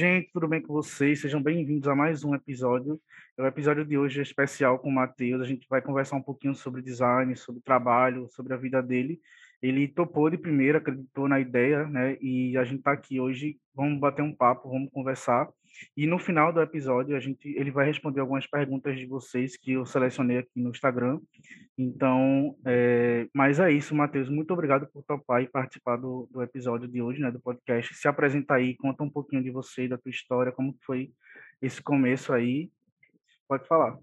gente, tudo bem com vocês? Sejam bem-vindos a mais um episódio. O episódio de hoje é especial com o Matheus. A gente vai conversar um pouquinho sobre design, sobre trabalho, sobre a vida dele. Ele topou de primeira, acreditou na ideia, né? E a gente está aqui hoje, vamos bater um papo, vamos conversar. E no final do episódio, a gente, ele vai responder algumas perguntas de vocês que eu selecionei aqui no Instagram. Então, é, mas é isso, Matheus. Muito obrigado por topar e participar do, do episódio de hoje, né, do podcast. Se apresenta aí, conta um pouquinho de você, da tua história, como foi esse começo aí. Pode falar.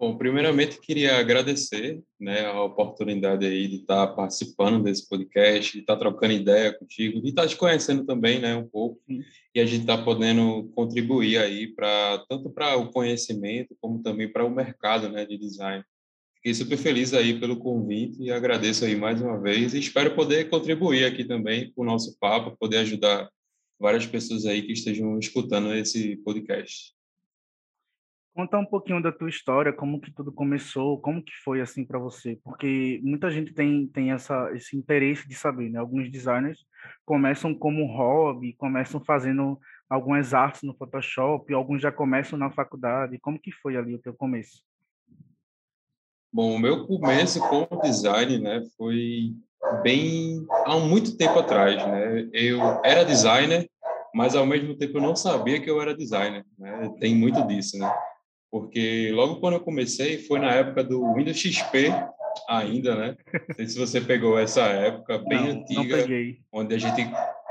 Bom, primeiramente queria agradecer né, a oportunidade aí de estar participando desse podcast, de estar trocando ideia contigo, de estar te conhecendo também, né, um pouco, e a gente está podendo contribuir aí para tanto para o conhecimento como também para o mercado, né, de design. Fiquei super feliz aí pelo convite e agradeço aí mais uma vez e espero poder contribuir aqui também com o nosso papo, poder ajudar várias pessoas aí que estejam escutando esse podcast. Conta um pouquinho da tua história, como que tudo começou, como que foi assim para você, porque muita gente tem tem essa esse interesse de saber, né? Alguns designers começam como hobby, começam fazendo algumas artes no Photoshop, alguns já começam na faculdade. Como que foi ali o teu começo? Bom, o meu começo com o design, né, foi bem há muito tempo atrás, né? Eu era designer, mas ao mesmo tempo eu não sabia que eu era designer, né? Tem muito disso, né? Porque logo quando eu comecei foi na época do Windows XP ainda, né? Não sei se você pegou essa época bem não, antiga, não onde a gente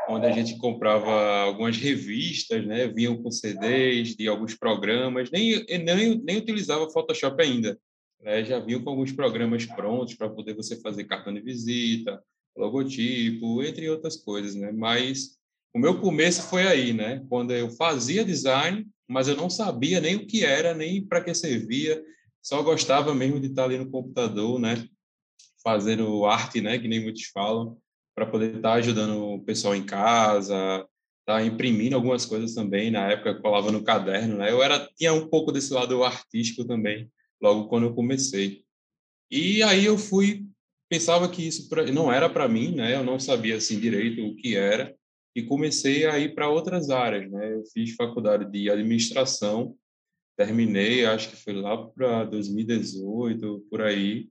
onde a gente comprava algumas revistas, né? Vinham com CDs de alguns programas, nem nem, nem utilizava Photoshop ainda, né? Já vinham com alguns programas prontos para poder você fazer cartão de visita, logotipo, entre outras coisas, né? Mas o meu começo foi aí, né? Quando eu fazia design mas eu não sabia nem o que era, nem para que servia, só gostava mesmo de estar ali no computador, né, fazendo arte, né, que nem muitos falam, para poder estar ajudando o pessoal em casa, estar imprimindo algumas coisas também, na época eu colava no caderno, né, eu era, tinha um pouco desse lado artístico também, logo quando eu comecei. E aí eu fui, pensava que isso pra, não era para mim, né, eu não sabia assim direito o que era, e comecei a ir para outras áreas, né? Eu fiz faculdade de administração, terminei, acho que foi lá para 2018, por aí.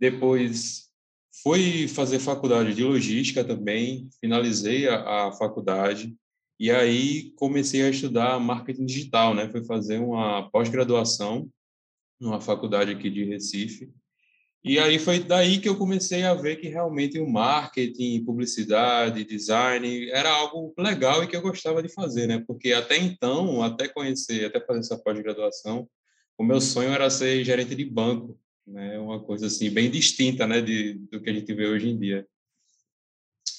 Depois fui fazer faculdade de logística também, finalizei a, a faculdade e aí comecei a estudar marketing digital, né? Fui fazer uma pós-graduação numa faculdade aqui de Recife e aí foi daí que eu comecei a ver que realmente o marketing, publicidade, design era algo legal e que eu gostava de fazer, né? Porque até então, até conhecer, até fazer essa pós-graduação, o meu sonho era ser gerente de banco, né? Uma coisa assim bem distinta, né, de, do que a gente vê hoje em dia.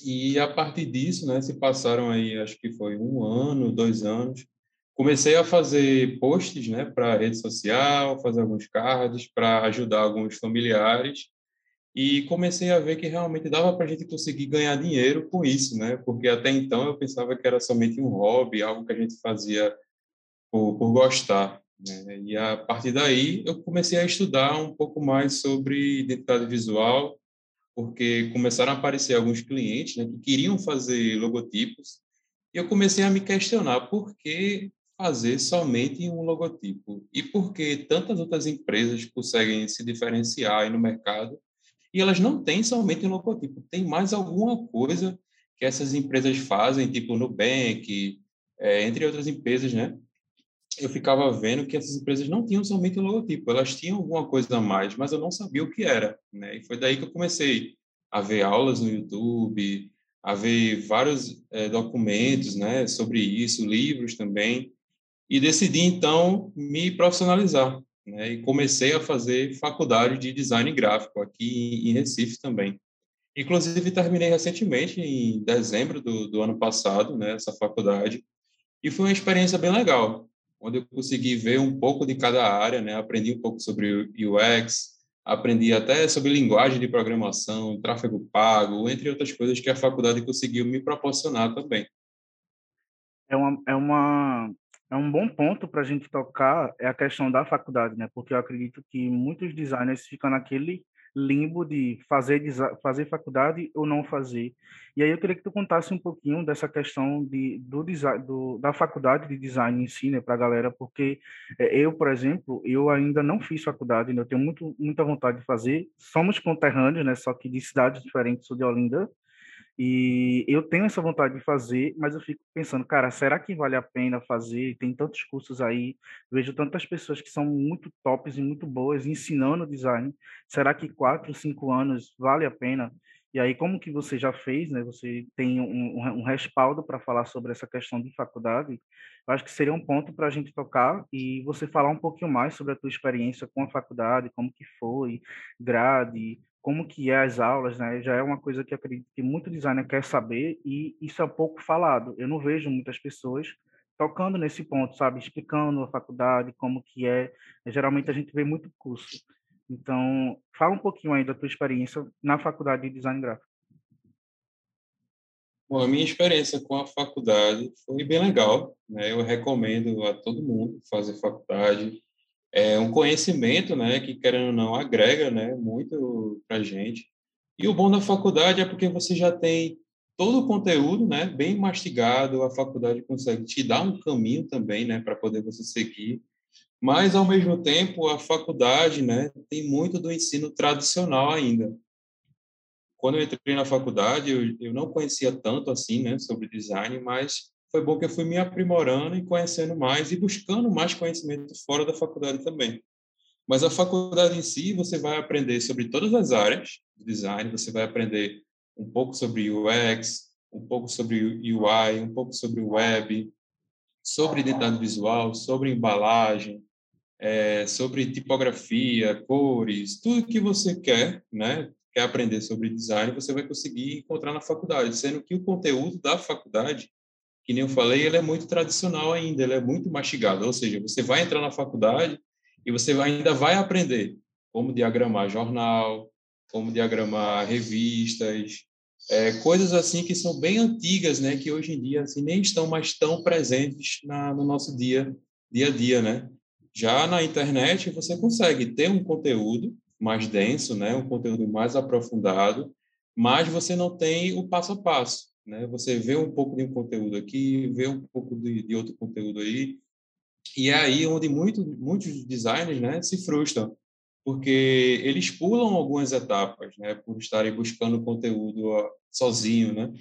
E a partir disso, né, se passaram aí, acho que foi um ano, dois anos, comecei a fazer posts né, para rede social, fazer alguns cards para ajudar alguns familiares e comecei a ver que realmente dava para a gente conseguir ganhar dinheiro com isso, né? Porque até então eu pensava que era somente um hobby, algo que a gente fazia por, por gostar. Né? E a partir daí eu comecei a estudar um pouco mais sobre identidade visual, porque começaram a aparecer alguns clientes né, que queriam fazer logotipos e eu comecei a me questionar por que fazer somente um logotipo? E por que tantas outras empresas conseguem se diferenciar no mercado e elas não têm somente um logotipo? Tem mais alguma coisa que essas empresas fazem, tipo Nubank, é, entre outras empresas, né? Eu ficava vendo que essas empresas não tinham somente um logotipo, elas tinham alguma coisa a mais, mas eu não sabia o que era, né? E foi daí que eu comecei a ver aulas no YouTube, a ver vários é, documentos, né, sobre isso, livros também, e decidi então me profissionalizar. Né? E comecei a fazer faculdade de design gráfico aqui em Recife também. Inclusive terminei recentemente em dezembro do, do ano passado, né, essa faculdade, e foi uma experiência bem legal, onde eu consegui ver um pouco de cada área, né, aprendi um pouco sobre UX, aprendi até sobre linguagem de programação, tráfego pago, entre outras coisas que a faculdade conseguiu me proporcionar também. É uma, é uma é um bom ponto para a gente tocar é a questão da faculdade, né? Porque eu acredito que muitos designers ficam naquele limbo de fazer, fazer faculdade ou não fazer. E aí eu queria que tu contasse um pouquinho dessa questão de, do, design, do da faculdade de design em si, né, para a galera, porque é, eu, por exemplo, eu ainda não fiz faculdade, né, eu tenho muito, muita vontade de fazer. Somos conterrâneos, né, só que de cidades diferentes, sou de Olinda, e eu tenho essa vontade de fazer, mas eu fico pensando, cara, será que vale a pena fazer? Tem tantos cursos aí, vejo tantas pessoas que são muito tops e muito boas ensinando design. Será que quatro, cinco anos vale a pena? E aí, como que você já fez, né? Você tem um, um respaldo para falar sobre essa questão de faculdade. Eu acho que seria um ponto para a gente tocar e você falar um pouquinho mais sobre a tua experiência com a faculdade, como que foi, grade, como que é as aulas, né? Já é uma coisa que acredito que muito designer quer saber e isso é pouco falado. Eu não vejo muitas pessoas tocando nesse ponto, sabe? Explicando a faculdade, como que é. Geralmente a gente vê muito curso. Então, fala um pouquinho aí da tua experiência na faculdade de design gráfico. Bom, a minha experiência com a faculdade foi bem legal, né? Eu recomendo a todo mundo fazer faculdade é um conhecimento, né, que querendo ou não agrega, né, muito para gente. E o bom da faculdade é porque você já tem todo o conteúdo, né, bem mastigado. A faculdade consegue te dar um caminho também, né, para poder você seguir. Mas ao mesmo tempo, a faculdade, né, tem muito do ensino tradicional ainda. Quando eu entrei na faculdade, eu, eu não conhecia tanto assim, né, sobre design, mas foi bom que eu fui me aprimorando e conhecendo mais e buscando mais conhecimento fora da faculdade também. Mas a faculdade em si, você vai aprender sobre todas as áreas de design, você vai aprender um pouco sobre UX, um pouco sobre UI, um pouco sobre web, sobre identidade visual, sobre embalagem, é, sobre tipografia, cores, tudo que você quer, né? Quer aprender sobre design, você vai conseguir encontrar na faculdade, sendo que o conteúdo da faculdade que nem eu falei, ele é muito tradicional ainda, ele é muito mastigado. Ou seja, você vai entrar na faculdade e você ainda vai aprender como diagramar jornal, como diagramar revistas, é, coisas assim que são bem antigas, né? Que hoje em dia assim, nem estão mais tão presentes na, no nosso dia, dia a dia, né? Já na internet você consegue ter um conteúdo mais denso, né? Um conteúdo mais aprofundado, mas você não tem o passo a passo. Né? Você vê um pouco de um conteúdo aqui, vê um pouco de, de outro conteúdo aí, e é aí onde muito, muitos designers né, se frustram, porque eles pulam algumas etapas, né, por estarem buscando conteúdo sozinho, né?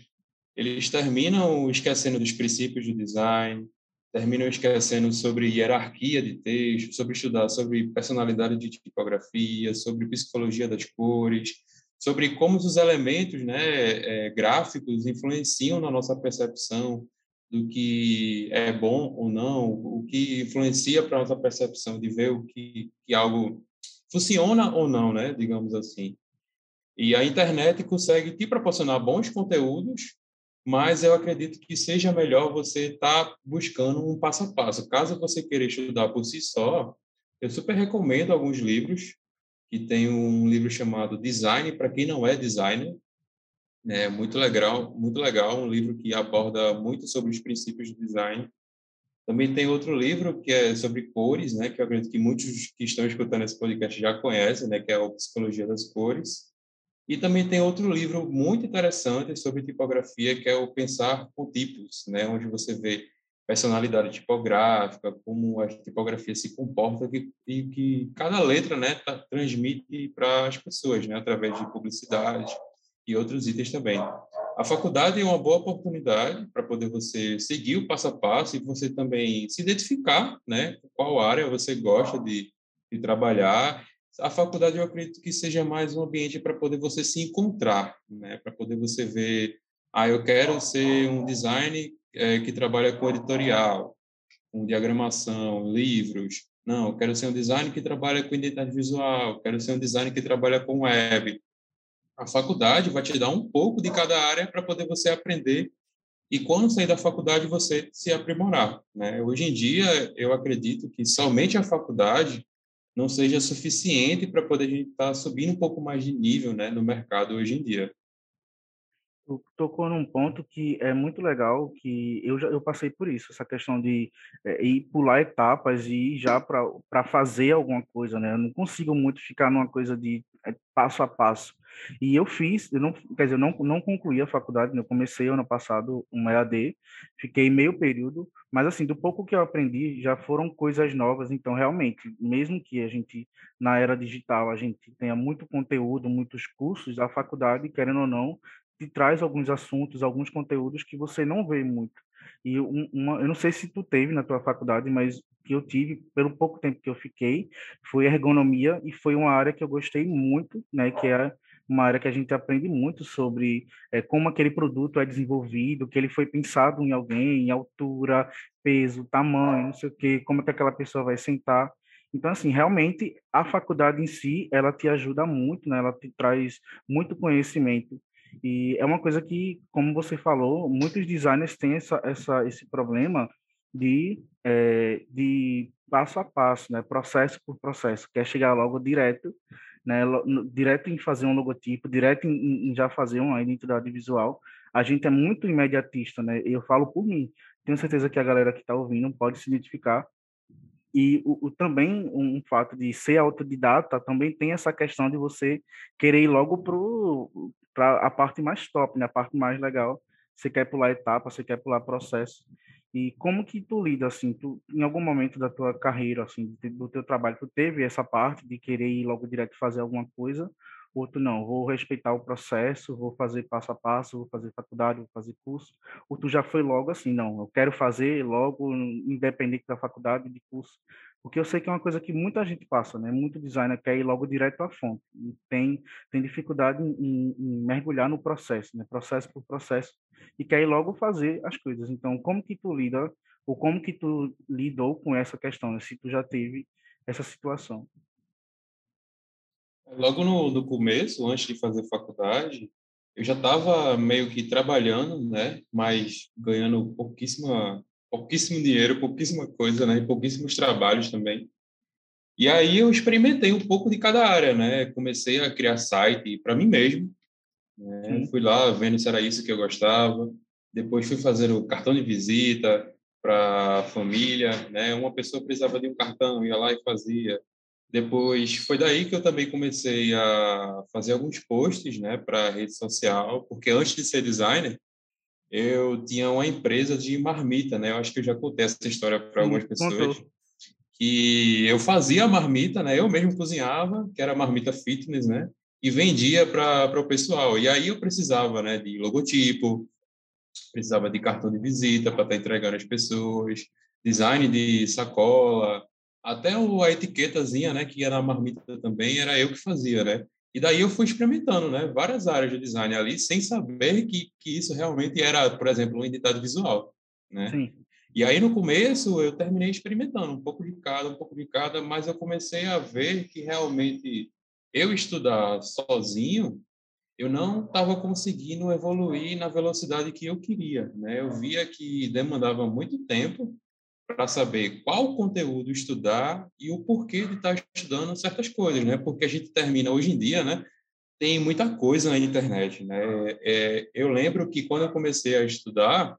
Eles terminam esquecendo dos princípios do design, terminam esquecendo sobre hierarquia de texto, sobre estudar sobre personalidade de tipografia, sobre psicologia das cores, sobre como os elementos né, é, gráficos influenciam na nossa percepção do que é bom ou não, o que influencia para a nossa percepção de ver o que, que algo funciona ou não, né, digamos assim. E a internet consegue te proporcionar bons conteúdos, mas eu acredito que seja melhor você estar tá buscando um passo a passo. Caso você queira estudar por si só, eu super recomendo alguns livros que tem um livro chamado Design para quem não é designer. É muito legal, muito legal, um livro que aborda muito sobre os princípios do design. Também tem outro livro que é sobre cores, né, que eu acredito que muitos que estão escutando esse podcast já conhecem, né, que é a Psicologia das Cores. E também tem outro livro muito interessante sobre tipografia, que é o Pensar com Tipos, né, onde você vê personalidade tipográfica, como a tipografia se comporta que, e que cada letra né, tá, transmite para as pessoas, né, através de publicidade e outros itens também. A faculdade é uma boa oportunidade para poder você seguir o passo a passo e você também se identificar, né, qual área você gosta de, de trabalhar. A faculdade eu acredito que seja mais um ambiente para poder você se encontrar, né, para poder você ver, ah, eu quero ser um design é, que trabalha com editorial, com diagramação, livros. Não, eu quero ser um designer que trabalha com identidade visual, quero ser um designer que trabalha com web. A faculdade vai te dar um pouco de cada área para poder você aprender e quando sair da faculdade você se aprimorar. Né? Hoje em dia, eu acredito que somente a faculdade não seja suficiente para poder a gente estar tá subindo um pouco mais de nível né, no mercado hoje em dia tocou num ponto que é muito legal, que eu já eu passei por isso, essa questão de é, ir pular etapas e ir já para fazer alguma coisa, né? Eu não consigo muito ficar numa coisa de é passo a passo. E eu fiz, eu não, quer dizer, eu não, não concluí a faculdade, né? eu comecei ano passado um EAD, fiquei meio período, mas assim, do pouco que eu aprendi, já foram coisas novas, então realmente, mesmo que a gente, na era digital, a gente tenha muito conteúdo, muitos cursos, a faculdade, querendo ou não, te traz alguns assuntos, alguns conteúdos que você não vê muito. E uma, eu não sei se tu teve na tua faculdade, mas que eu tive pelo pouco tempo que eu fiquei foi ergonomia e foi uma área que eu gostei muito, né, que é uma área que a gente aprende muito sobre é, como aquele produto é desenvolvido, que ele foi pensado em alguém, em altura, peso, tamanho, não sei o quê, como é que aquela pessoa vai sentar. Então, assim, realmente a faculdade em si, ela te ajuda muito, né? Ela te traz muito conhecimento. E é uma coisa que, como você falou, muitos designers têm essa, essa, esse problema de, é, de passo a passo, né? processo por processo, quer chegar logo direto né, direto em fazer um logotipo, direto em, em, já fazer uma identidade visual. A gente é muito imediatista, né? Eu falo por mim. Tenho certeza que a galera que está ouvindo pode se identificar. E o, o, também um fato de ser autodidata também tem essa questão de você querer ir logo para a parte mais top, né? A parte mais legal. Você quer pular etapa, você quer pular processo. E como que tu lida assim, tu em algum momento da tua carreira assim, do teu trabalho, tu teve essa parte de querer ir logo direto fazer alguma coisa, ou tu não, vou respeitar o processo, vou fazer passo a passo, vou fazer faculdade, vou fazer curso, ou tu já foi logo assim, não, eu quero fazer logo independente da faculdade, de curso, porque eu sei que é uma coisa que muita gente passa, né? Muito designer quer ir logo direto à fonte. Tem, tem dificuldade em, em, mergulhar no processo, né? Processo por processo. E quer ir logo fazer as coisas. Então, como que tu lida, ou como que tu lidou com essa questão, né? Se tu já teve essa situação. Logo no, no começo, antes de fazer faculdade, eu já estava meio que trabalhando, né? Mas ganhando pouquíssima pouquíssimo dinheiro, pouquíssima coisa, né? E pouquíssimos trabalhos também. E aí eu experimentei um pouco de cada área, né? Comecei a criar site para mim mesmo. Né? Fui lá vendo se era isso que eu gostava. Depois fui fazer o cartão de visita para a família, né? Uma pessoa precisava de um cartão, ia lá e fazia. Depois foi daí que eu também comecei a fazer alguns posts, né, para rede social, porque antes de ser designer, eu tinha uma empresa de marmita, né? Eu acho que eu já contei essa história para algumas pessoas. Que eu fazia a marmita, né? Eu mesmo cozinhava, que era marmita fitness, né? E vendia para o pessoal. E aí eu precisava, né, de logotipo, precisava de cartão de visita para estar tá entregando às pessoas, design de sacola, até a etiquetazinha, né, que era na marmita também, era eu que fazia, né? E daí eu fui experimentando, né, várias áreas de design ali, sem saber que, que isso realmente era, por exemplo, uma identidade visual, né? Sim. E aí no começo eu terminei experimentando um pouco de cada, um pouco de cada, mas eu comecei a ver que realmente eu estudar sozinho, eu não estava conseguindo evoluir na velocidade que eu queria, né? Eu via que demandava muito tempo para saber qual conteúdo estudar e o porquê de estar tá estudando certas coisas, né? Porque a gente termina hoje em dia, né? Tem muita coisa na internet, né? É, eu lembro que quando eu comecei a estudar,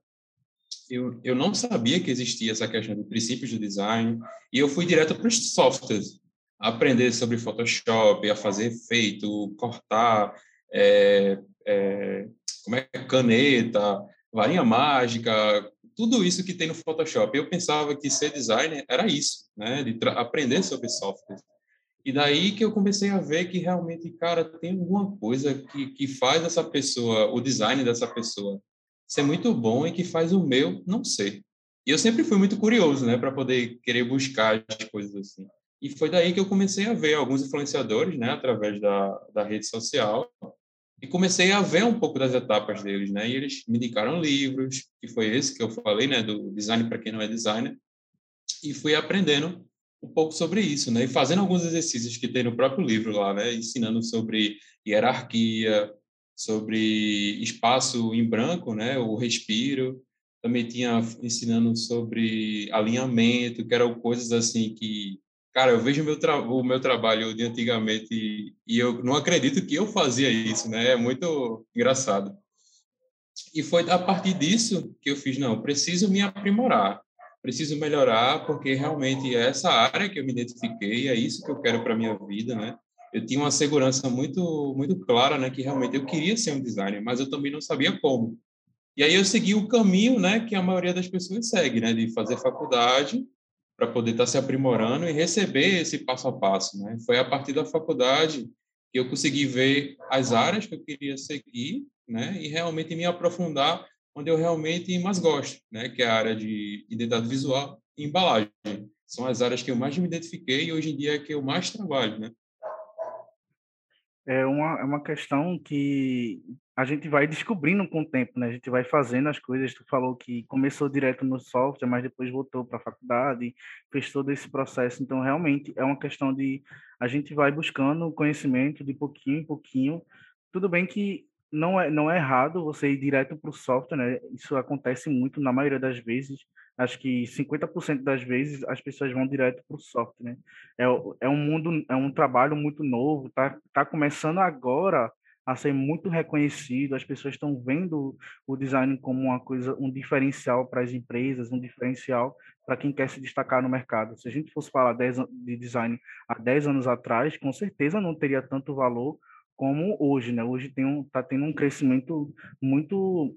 eu, eu não sabia que existia essa questão de princípios do design e eu fui direto para os softwares, aprender sobre Photoshop, a fazer efeito, cortar, é, é, como é caneta, varinha mágica, tudo isso que tem no Photoshop. Eu pensava que ser designer era isso, né? De aprender sobre software. E daí que eu comecei a ver que realmente, cara, tem alguma coisa que, que faz essa pessoa, o design dessa pessoa, ser muito bom e que faz o meu não ser. E eu sempre fui muito curioso, né, para poder querer buscar as coisas assim. E foi daí que eu comecei a ver alguns influenciadores, né, através da, da rede social, e comecei a ver um pouco das etapas deles, né? E eles me indicaram livros, que foi esse que eu falei, né, do design para quem não é designer, e fui aprendendo um pouco sobre isso, né? E fazendo alguns exercícios que tem no próprio livro lá, né? Ensinando sobre hierarquia, sobre espaço em branco, né? O respiro. Também tinha ensinando sobre alinhamento, que eram coisas assim que Cara, eu vejo meu, o meu trabalho de antigamente e, e eu não acredito que eu fazia isso, né? É muito engraçado. E foi a partir disso que eu fiz, não, preciso me aprimorar, preciso melhorar, porque realmente é essa área que eu me identifiquei, é isso que eu quero para minha vida, né? eu tinha uma segurança muito muito clara, né, que realmente eu queria ser um designer, mas eu também não sabia como. E aí eu segui o caminho, né, que a maioria das pessoas segue, né, de fazer faculdade para poder estar tá se aprimorando e receber esse passo a passo, né? Foi a partir da faculdade que eu consegui ver as áreas que eu queria seguir, né, e realmente me aprofundar onde eu realmente mais gosto, né, que é a área de identidade visual e embalagem. São as áreas que eu mais me identifiquei e hoje em dia é que eu mais trabalho, né? É uma, é uma questão que a gente vai descobrindo com o tempo, né? A gente vai fazendo as coisas. Tu falou que começou direto no software, mas depois voltou para a faculdade, fez todo esse processo. Então, realmente, é uma questão de a gente vai buscando conhecimento de pouquinho em pouquinho. Tudo bem que não é, não é errado você ir direto para o software, né? Isso acontece muito na maioria das vezes. Acho que 50% das vezes as pessoas vão direto para o software, né? É, é um mundo, é um trabalho muito novo, tá, tá começando agora a ser muito reconhecido, as pessoas estão vendo o design como uma coisa, um diferencial para as empresas, um diferencial para quem quer se destacar no mercado. Se a gente fosse falar de design há 10 anos atrás, com certeza não teria tanto valor como hoje, né? Hoje tem um, tá tendo um crescimento muito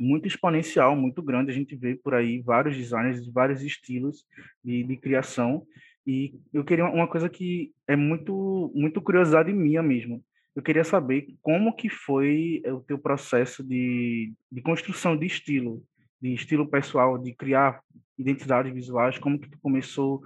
muito exponencial, muito grande. A gente vê por aí vários designers de vários estilos de, de criação. E eu queria uma coisa que é muito muito curiosidade minha mesmo. Eu queria saber como que foi o teu processo de, de construção de estilo, de estilo pessoal, de criar identidades visuais, como que tu começou,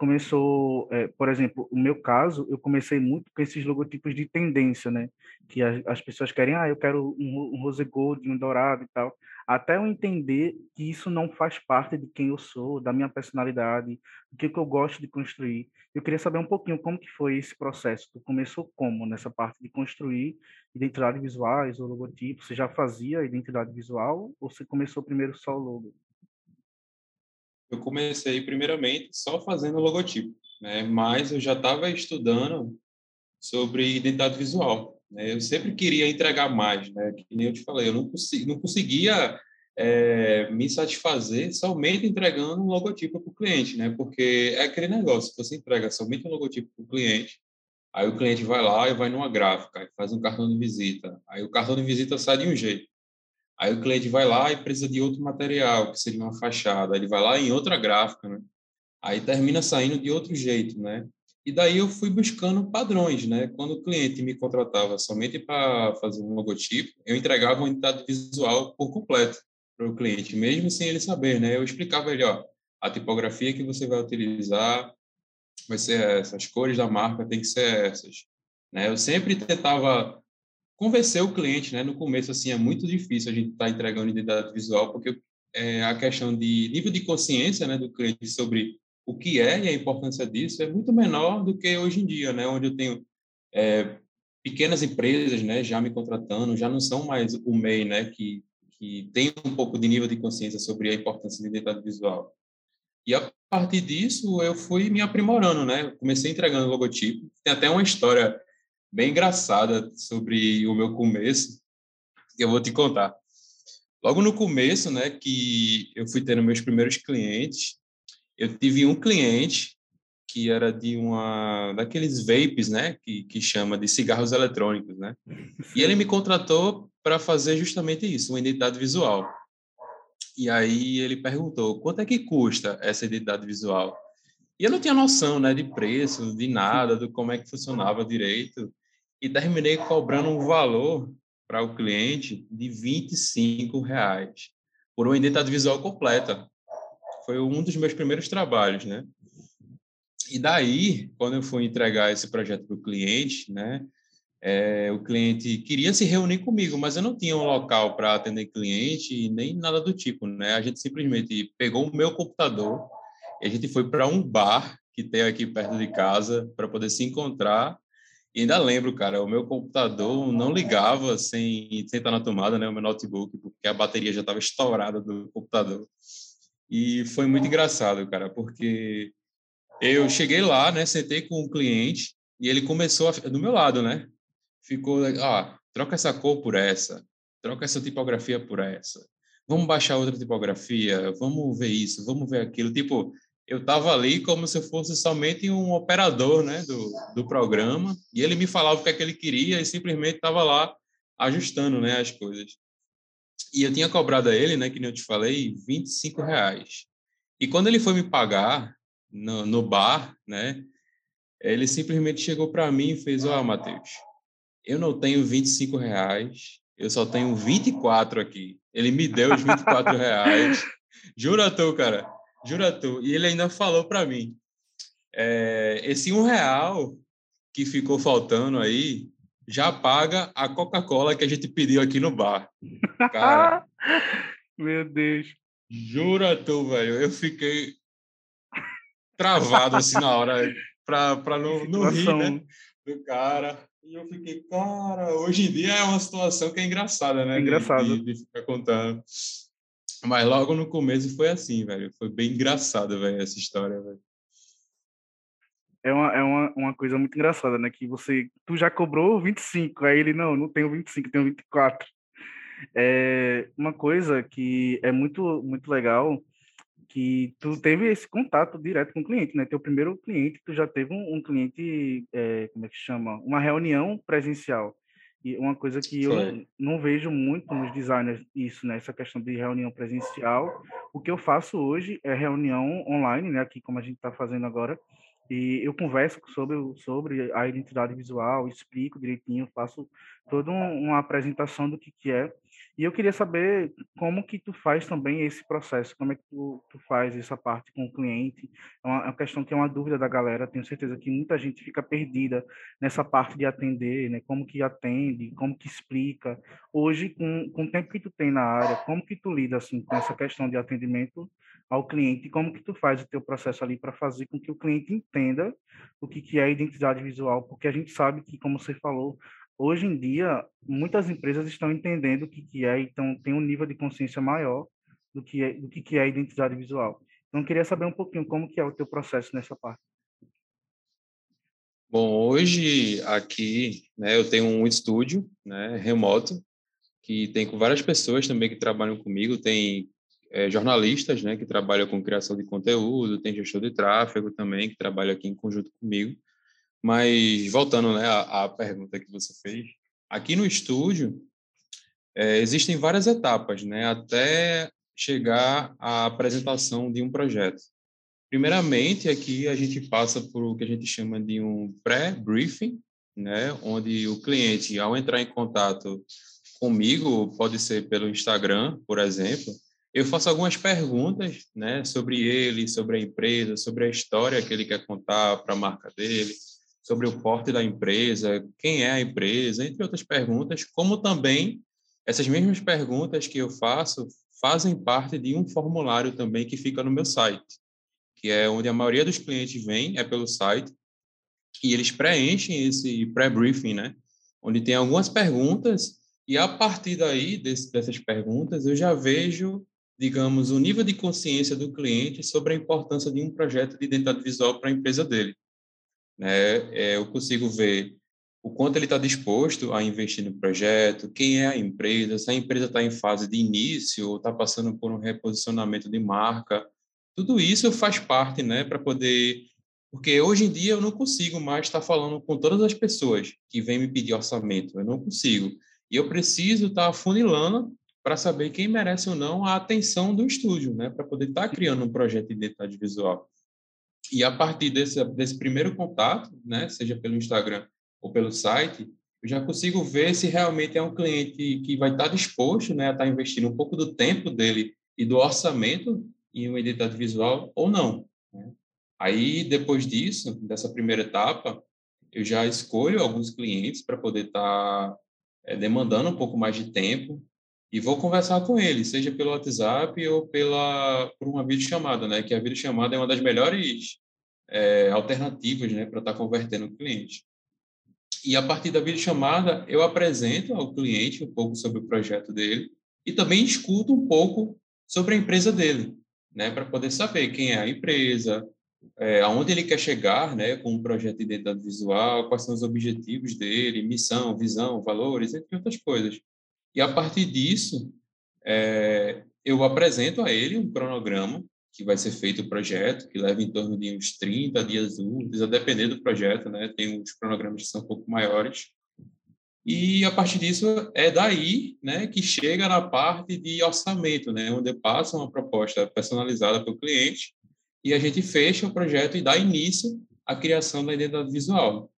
começou, é, por exemplo, o meu caso, eu comecei muito com esses logotipos de tendência, né? Que as, as pessoas querem, ah, eu quero um, um rose gold, um dourado e tal até eu entender que isso não faz parte de quem eu sou, da minha personalidade, do que, que eu gosto de construir. Eu queria saber um pouquinho como que foi esse processo. Tu começou como nessa parte de construir identidades visuais ou logotipo? Você já fazia identidade visual ou você começou primeiro só o logo? Eu comecei primeiramente só fazendo logotipo, né? Mas eu já estava estudando sobre identidade visual. Né? Eu sempre queria entregar mais, né? Que nem eu te falei, eu não, não conseguia é, me satisfazer somente entregando um logotipo para o cliente, né? Porque é aquele negócio, você entrega somente um logotipo para o cliente, aí o cliente vai lá e vai numa gráfica, faz um cartão de visita, aí o cartão de visita sai de um jeito. Aí o cliente vai lá e precisa de outro material, que seria uma fachada, ele vai lá em outra gráfica, né? Aí termina saindo de outro jeito, né? E daí eu fui buscando padrões, né? Quando o cliente me contratava somente para fazer um logotipo, eu entregava uma unidade visual por completo para o cliente, mesmo sem ele saber, né? Eu explicava ele, ó, a tipografia que você vai utilizar vai ser essa, as cores da marca tem que ser essas, né? Eu sempre tentava convencer o cliente, né? No começo, assim, é muito difícil a gente estar tá entregando identidade visual, porque é, a questão de nível de consciência, né, do cliente sobre o que é e a importância disso é muito menor do que hoje em dia, né? Onde eu tenho é, pequenas empresas, né, já me contratando, já não são mais o MEI, né, que que tem um pouco de nível de consciência sobre a importância da identidade visual. E a partir disso eu fui me aprimorando, né? Comecei entregando logotipo. Tem até uma história bem engraçada sobre o meu começo que eu vou te contar. Logo no começo, né, que eu fui tendo meus primeiros clientes, eu tive um cliente que era de uma daqueles vapes, né, que, que chama de cigarros eletrônicos, né? E ele me contratou para fazer justamente isso, uma identidade visual. E aí ele perguntou: "Quanto é que custa essa identidade visual?" E eu não tinha noção, né, de preço, de nada, do como é que funcionava direito, e terminei cobrando um valor para o cliente de 25 reais por uma identidade visual completa foi um dos meus primeiros trabalhos, né? E daí, quando eu fui entregar esse projeto para o cliente, né? É, o cliente queria se reunir comigo, mas eu não tinha um local para atender cliente nem nada do tipo, né? A gente simplesmente pegou o meu computador e a gente foi para um bar que tem aqui perto de casa para poder se encontrar. E ainda lembro, cara, o meu computador não ligava sem, sem estar na tomada, né? O meu notebook, porque a bateria já estava estourada do computador. E foi muito engraçado, cara, porque eu cheguei lá, né, sentei com o cliente e ele começou a, do meu lado, né? Ficou, ah, troca essa cor por essa, troca essa tipografia por essa. Vamos baixar outra tipografia, vamos ver isso, vamos ver aquilo. Tipo, eu estava ali como se eu fosse somente um operador né, do, do programa, e ele me falava o que, é que ele queria e simplesmente estava lá ajustando né, as coisas. E eu tinha cobrado a ele, né, que nem eu te falei, 25 reais. E quando ele foi me pagar no, no bar, né, ele simplesmente chegou para mim e fez: Ó, oh, Matheus, eu não tenho 25 reais, eu só tenho 24 aqui. Ele me deu os 24 reais. Jura tu, cara? Jura tu. E ele ainda falou para mim: é, esse um real que ficou faltando aí já paga a Coca-Cola que a gente pediu aqui no bar. Cara. Meu Deus. Jura tu, velho. Eu fiquei travado assim na hora para não, não rir, né? Do cara. E eu fiquei, cara, hoje em dia é uma situação que é engraçada, né? engraçado. De, de, ficar contando. Mas logo no começo foi assim, velho. Foi bem engraçado, velho, essa história, velho. É uma, é uma, uma coisa muito engraçada, né? Que você, tu já cobrou 25, aí ele, não, não tenho 25, tenho 24. É uma coisa que é muito, muito legal que tu teve esse contato direto com o cliente, né? Teu primeiro cliente, tu já teve um, um cliente, é, como é que chama? Uma reunião presencial. E uma coisa que eu não, não, vejo muito nos designers, isso, né? Essa questão de reunião presencial. O que eu faço hoje é reunião online, né? Aqui como a gente está fazendo agora. E eu converso sobre, sobre a identidade visual, explico direitinho, faço toda uma apresentação do que, que é. E eu queria saber como que tu faz também esse processo, como é que tu, tu faz essa parte com o cliente. É uma, é uma, questão que é uma dúvida da galera, tenho certeza que muita gente fica perdida nessa parte de atender, né? Como que atende, como que explica. Hoje, com, com o tempo que tu tem na área, como que tu lida assim com essa questão de atendimento ao cliente como que tu faz o teu processo ali para fazer com que o cliente entenda o que, que é identidade visual, porque a gente sabe que, como você falou, hoje em dia, muitas empresas estão entendendo o que, que é, então tem um nível de consciência maior do que é, do que, que é identidade visual. Então, queria saber um pouquinho como que é o teu processo nessa parte. Bom, hoje aqui, né, eu tenho um estúdio, né, remoto, que tem com várias pessoas também que trabalham comigo, tem é, jornalistas, né, que trabalham com criação de conteúdo, tem gestor de tráfego também, que trabalha aqui em conjunto comigo. Mas voltando né, à, à pergunta que você fez, aqui no estúdio é, existem várias etapas, né, até chegar à apresentação de um projeto. Primeiramente, aqui a gente passa por o que a gente chama de um pré-briefing, né, onde o cliente, ao entrar em contato comigo, pode ser pelo Instagram, por exemplo, eu faço algumas perguntas né, sobre ele, sobre a empresa, sobre a história que ele quer contar para a marca dele, sobre o porte da empresa, quem é a empresa, entre outras perguntas, como também essas mesmas perguntas que eu faço fazem parte de um formulário também que fica no meu site, que é onde a maioria dos clientes vem, é pelo site, e eles preenchem esse pré-briefing, né? Onde tem algumas perguntas, e a partir daí, desse, dessas perguntas, eu já vejo, digamos, o nível de consciência do cliente sobre a importância de um projeto de identidade visual para a empresa dele né, é, eu consigo ver o quanto ele está disposto a investir no projeto, quem é a empresa, se a empresa está em fase de início ou está passando por um reposicionamento de marca. Tudo isso faz parte, né, para poder. Porque hoje em dia eu não consigo mais estar falando com todas as pessoas que vêm me pedir orçamento, eu não consigo. E eu preciso estar afunilando para saber quem merece ou não a atenção do estúdio, né, para poder estar criando um projeto de identidade visual. E a partir desse, desse primeiro contato, né, seja pelo Instagram ou pelo site, eu já consigo ver se realmente é um cliente que vai estar disposto né, a estar investindo um pouco do tempo dele e do orçamento em uma identidade visual ou não. Né? Aí, depois disso, dessa primeira etapa, eu já escolho alguns clientes para poder estar é, demandando um pouco mais de tempo e vou conversar com ele, seja pelo WhatsApp ou pela por uma videochamada, né? Que a videochamada é uma das melhores é, alternativas, né, para estar tá convertendo o cliente. E a partir da videochamada, eu apresento ao cliente um pouco sobre o projeto dele e também escuto um pouco sobre a empresa dele, né, para poder saber quem é a empresa, é, aonde ele quer chegar, né, com um projeto de identidade visual, quais são os objetivos dele, missão, visão, valores, entre outras coisas. E a partir disso, é, eu apresento a ele um cronograma que vai ser feito o projeto, que leva em torno de uns 30 dias úteis, a depender do projeto, né? Tem uns cronogramas que são um pouco maiores. E a partir disso é daí, né, que chega na parte de orçamento, né, onde passa uma proposta personalizada para o cliente e a gente fecha o projeto e dá início à criação da identidade visual.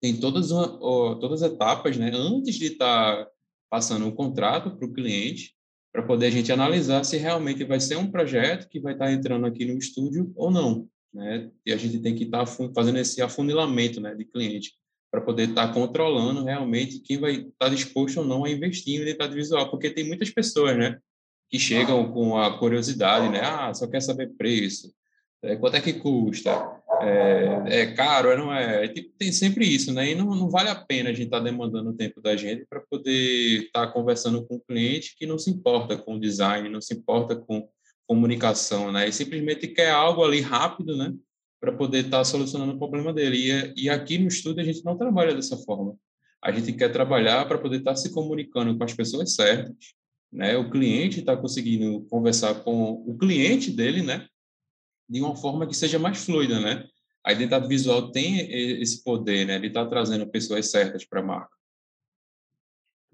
Tem todas todas as etapas, né, antes de estar tá passando o contrato para o cliente, para poder a gente analisar se realmente vai ser um projeto que vai estar tá entrando aqui no estúdio ou não, né? E a gente tem que estar tá fazendo esse afunilamento, né, de cliente para poder estar tá controlando realmente quem vai estar disposto ou não a investir em identidade visual, porque tem muitas pessoas, né, que chegam com a curiosidade, né, ah, só quer saber preço, é, quanto é que custa, é, é caro, é, não é, tem sempre isso, né, e não, não vale a pena a gente estar tá demandando o tempo da gente para poder estar conversando com o cliente que não se importa com o design, não se importa com comunicação, né, e simplesmente quer algo ali rápido, né, para poder estar tá solucionando o problema dele. E, e aqui no estúdio a gente não trabalha dessa forma. A gente quer trabalhar para poder estar tá se comunicando com as pessoas certas, né? O cliente está conseguindo conversar com o cliente dele, né? De uma forma que seja mais fluida, né? A identidade visual tem esse poder, né? De estar tá trazendo pessoas certas para a marca.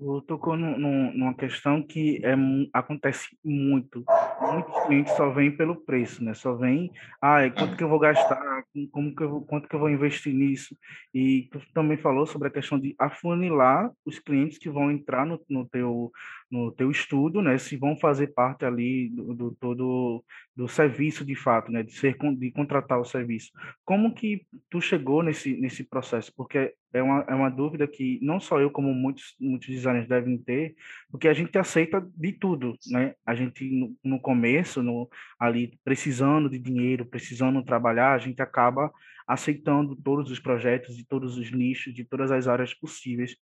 Tu tocou no, no, numa questão que é, acontece muito. Muitos clientes só vêm pelo preço, né? Só vêm, ah, quanto que eu vou gastar, como que eu, quanto que eu vou investir nisso. E tu também falou sobre a questão de afunilar os clientes que vão entrar no, no teu no teu estudo, né, se vão fazer parte ali do, do, todo do serviço de fato, né, de ser de contratar o serviço. Como que tu chegou nesse nesse processo? Porque é uma, é uma dúvida que não só eu como muitos muitos designers devem ter, porque a gente aceita de tudo, né? A gente no, no começo, no ali precisando de dinheiro, precisando trabalhar, a gente acaba aceitando todos os projetos de todos os nichos, de todas as áreas possíveis.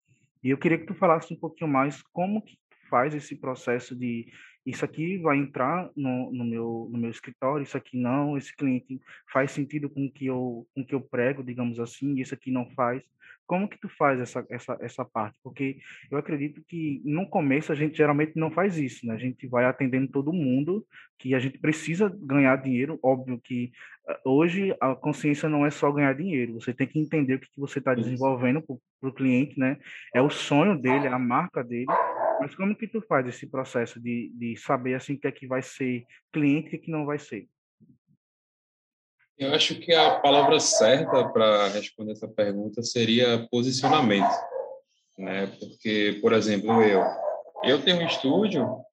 E eu queria que tu falasse um pouquinho mais como que faz esse processo de isso aqui vai entrar no, no, meu, no meu escritório, isso aqui não, esse cliente faz sentido com que eu com que eu prego, digamos assim, isso aqui não faz. Como que tu faz essa, essa, essa parte? Porque eu acredito que no começo a gente geralmente não faz isso, né? A gente vai atendendo todo mundo, que a gente precisa ganhar dinheiro. Óbvio que ah, hoje a consciência não é só ganhar dinheiro, você tem que entender o que, que você está desenvolvendo para o cliente, né? É o sonho dele, é a marca dele. Mas como que tu faz esse processo de, de saber assim o que é que vai ser cliente e o que não vai ser? Eu acho que a palavra certa para responder essa pergunta seria posicionamento, né? Porque, por exemplo, eu eu tenho um estúdio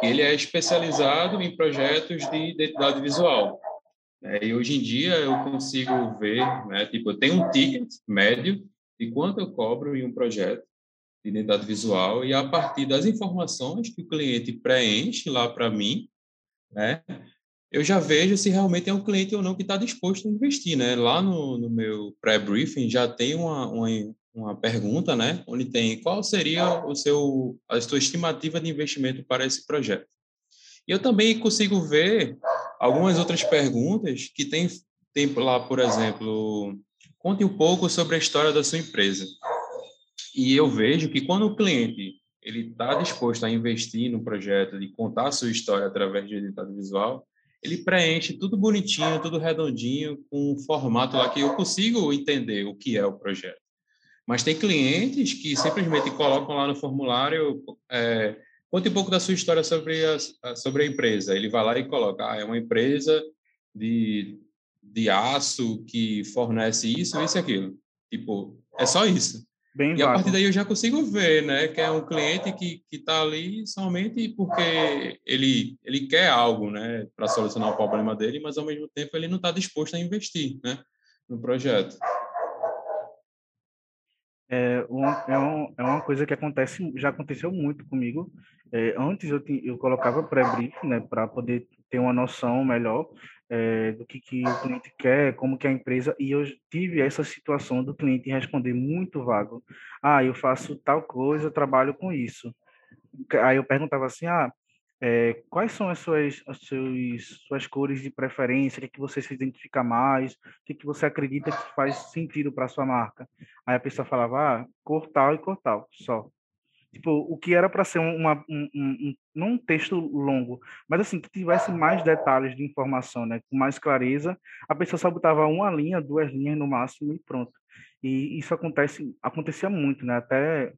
que ele é especializado em projetos de identidade visual. Né? E hoje em dia eu consigo ver, né? Tipo, eu tenho um ticket médio de quanto eu cobro em um projeto de identidade visual e a partir das informações que o cliente preenche lá para mim, né, eu já vejo se realmente é um cliente ou não que está disposto a investir, né? Lá no, no meu pré-briefing já tem uma, uma, uma, pergunta, né? Onde tem qual seria o seu, a sua estimativa de investimento para esse projeto. E eu também consigo ver algumas outras perguntas que tem, tem lá, por exemplo, conte um pouco sobre a história da sua empresa. E eu vejo que quando o cliente ele está disposto a investir no projeto, de contar a sua história através de identidade visual, ele preenche tudo bonitinho, tudo redondinho, com um formato lá que eu consigo entender o que é o projeto. Mas tem clientes que simplesmente colocam lá no formulário, é, conte um pouco da sua história sobre a, sobre a empresa. Ele vai lá e coloca, ah, é uma empresa de, de aço que fornece isso, isso e aquilo. Tipo, é só isso. Bem e vago. a partir daí eu já consigo ver, né, que é um cliente que está ali somente porque ele ele quer algo, né, para solucionar o problema dele, mas ao mesmo tempo ele não está disposto a investir, né, no projeto. É uma, é, uma, é uma coisa que acontece, já aconteceu muito comigo. É, antes eu, eu colocava pré-brief, né, para poder ter uma noção melhor é, do que, que o cliente quer, como que a empresa, e eu tive essa situação do cliente responder muito vago. Ah, eu faço tal coisa, trabalho com isso. Aí eu perguntava assim, ah, é, quais são as suas, as suas, suas cores de preferência, o que, que você se identifica mais, o que, que você acredita que faz sentido para a sua marca? Aí a pessoa falava, ah, cor tal e cor tal, só. Tipo, o que era para ser uma, um, um, não um texto longo, mas assim, que tivesse mais detalhes de informação, né, com mais clareza, a pessoa só botava uma linha, duas linhas no máximo e pronto. E isso acontece, acontecia muito, né, até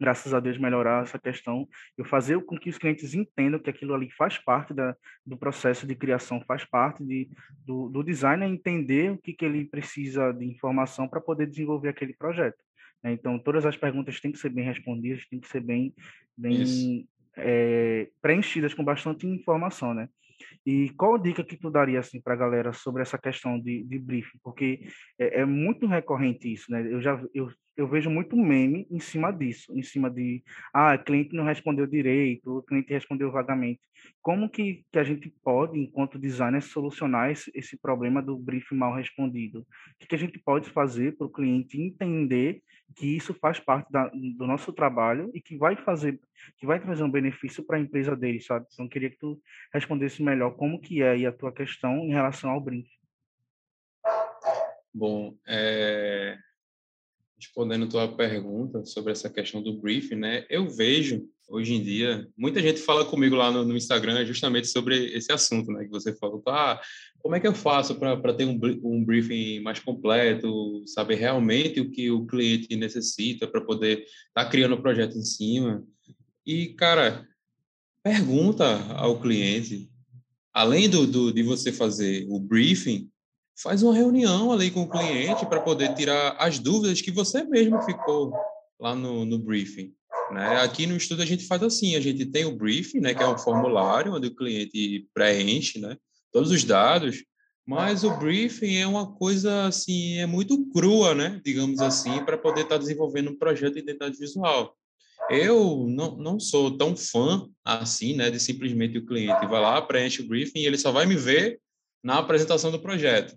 graças a Deus, melhorar essa questão, eu fazer com que os clientes entendam que aquilo ali faz parte da, do processo de criação, faz parte de, do, do design, é entender o que, que ele precisa de informação para poder desenvolver aquele projeto. Né? Então, todas as perguntas têm que ser bem respondidas, têm que ser bem, bem é, preenchidas com bastante informação, né? E qual dica que tu daria assim para a galera sobre essa questão de, de briefing? Porque é, é, muito recorrente isso, né? Eu já eu, eu vejo muito meme em cima disso, em cima de ah, cliente não respondeu direito, o cliente respondeu vagamente. Como que, que a gente pode, enquanto designer, solucionar esse, esse problema do briefing mal respondido? O que, a gente pode fazer para o cliente entender que isso faz parte da, do nosso trabalho e que vai fazer, que vai trazer um benefício para a empresa dele, sabe? Então, queria que tu respondesse melhor como que é a tua questão em relação ao briefing. Bom, é... respondendo a tua pergunta sobre essa questão do briefing, né? Eu vejo hoje em dia, muita gente fala comigo lá no, no, Instagram justamente sobre esse assunto, né? Que você falou, ah, como é que eu faço para ter um, um, briefing mais completo, saber realmente o que o cliente necessita para poder estar tá criando o projeto em cima? E, cara, pergunta ao cliente, além do, do de você fazer o briefing, faz uma reunião ali com o cliente para poder tirar as dúvidas que você mesmo ficou lá no, no briefing. Né? Aqui no estudo a gente faz assim, a gente tem o briefing, né, que é um formulário onde o cliente preenche, né, todos os dados, mas o briefing é uma coisa assim, é muito crua, né, digamos assim, para poder estar tá desenvolvendo um projeto de identidade visual. Eu não, não sou tão fã assim, né, de simplesmente o cliente vai lá, preenche o briefing e ele só vai me ver na apresentação do projeto.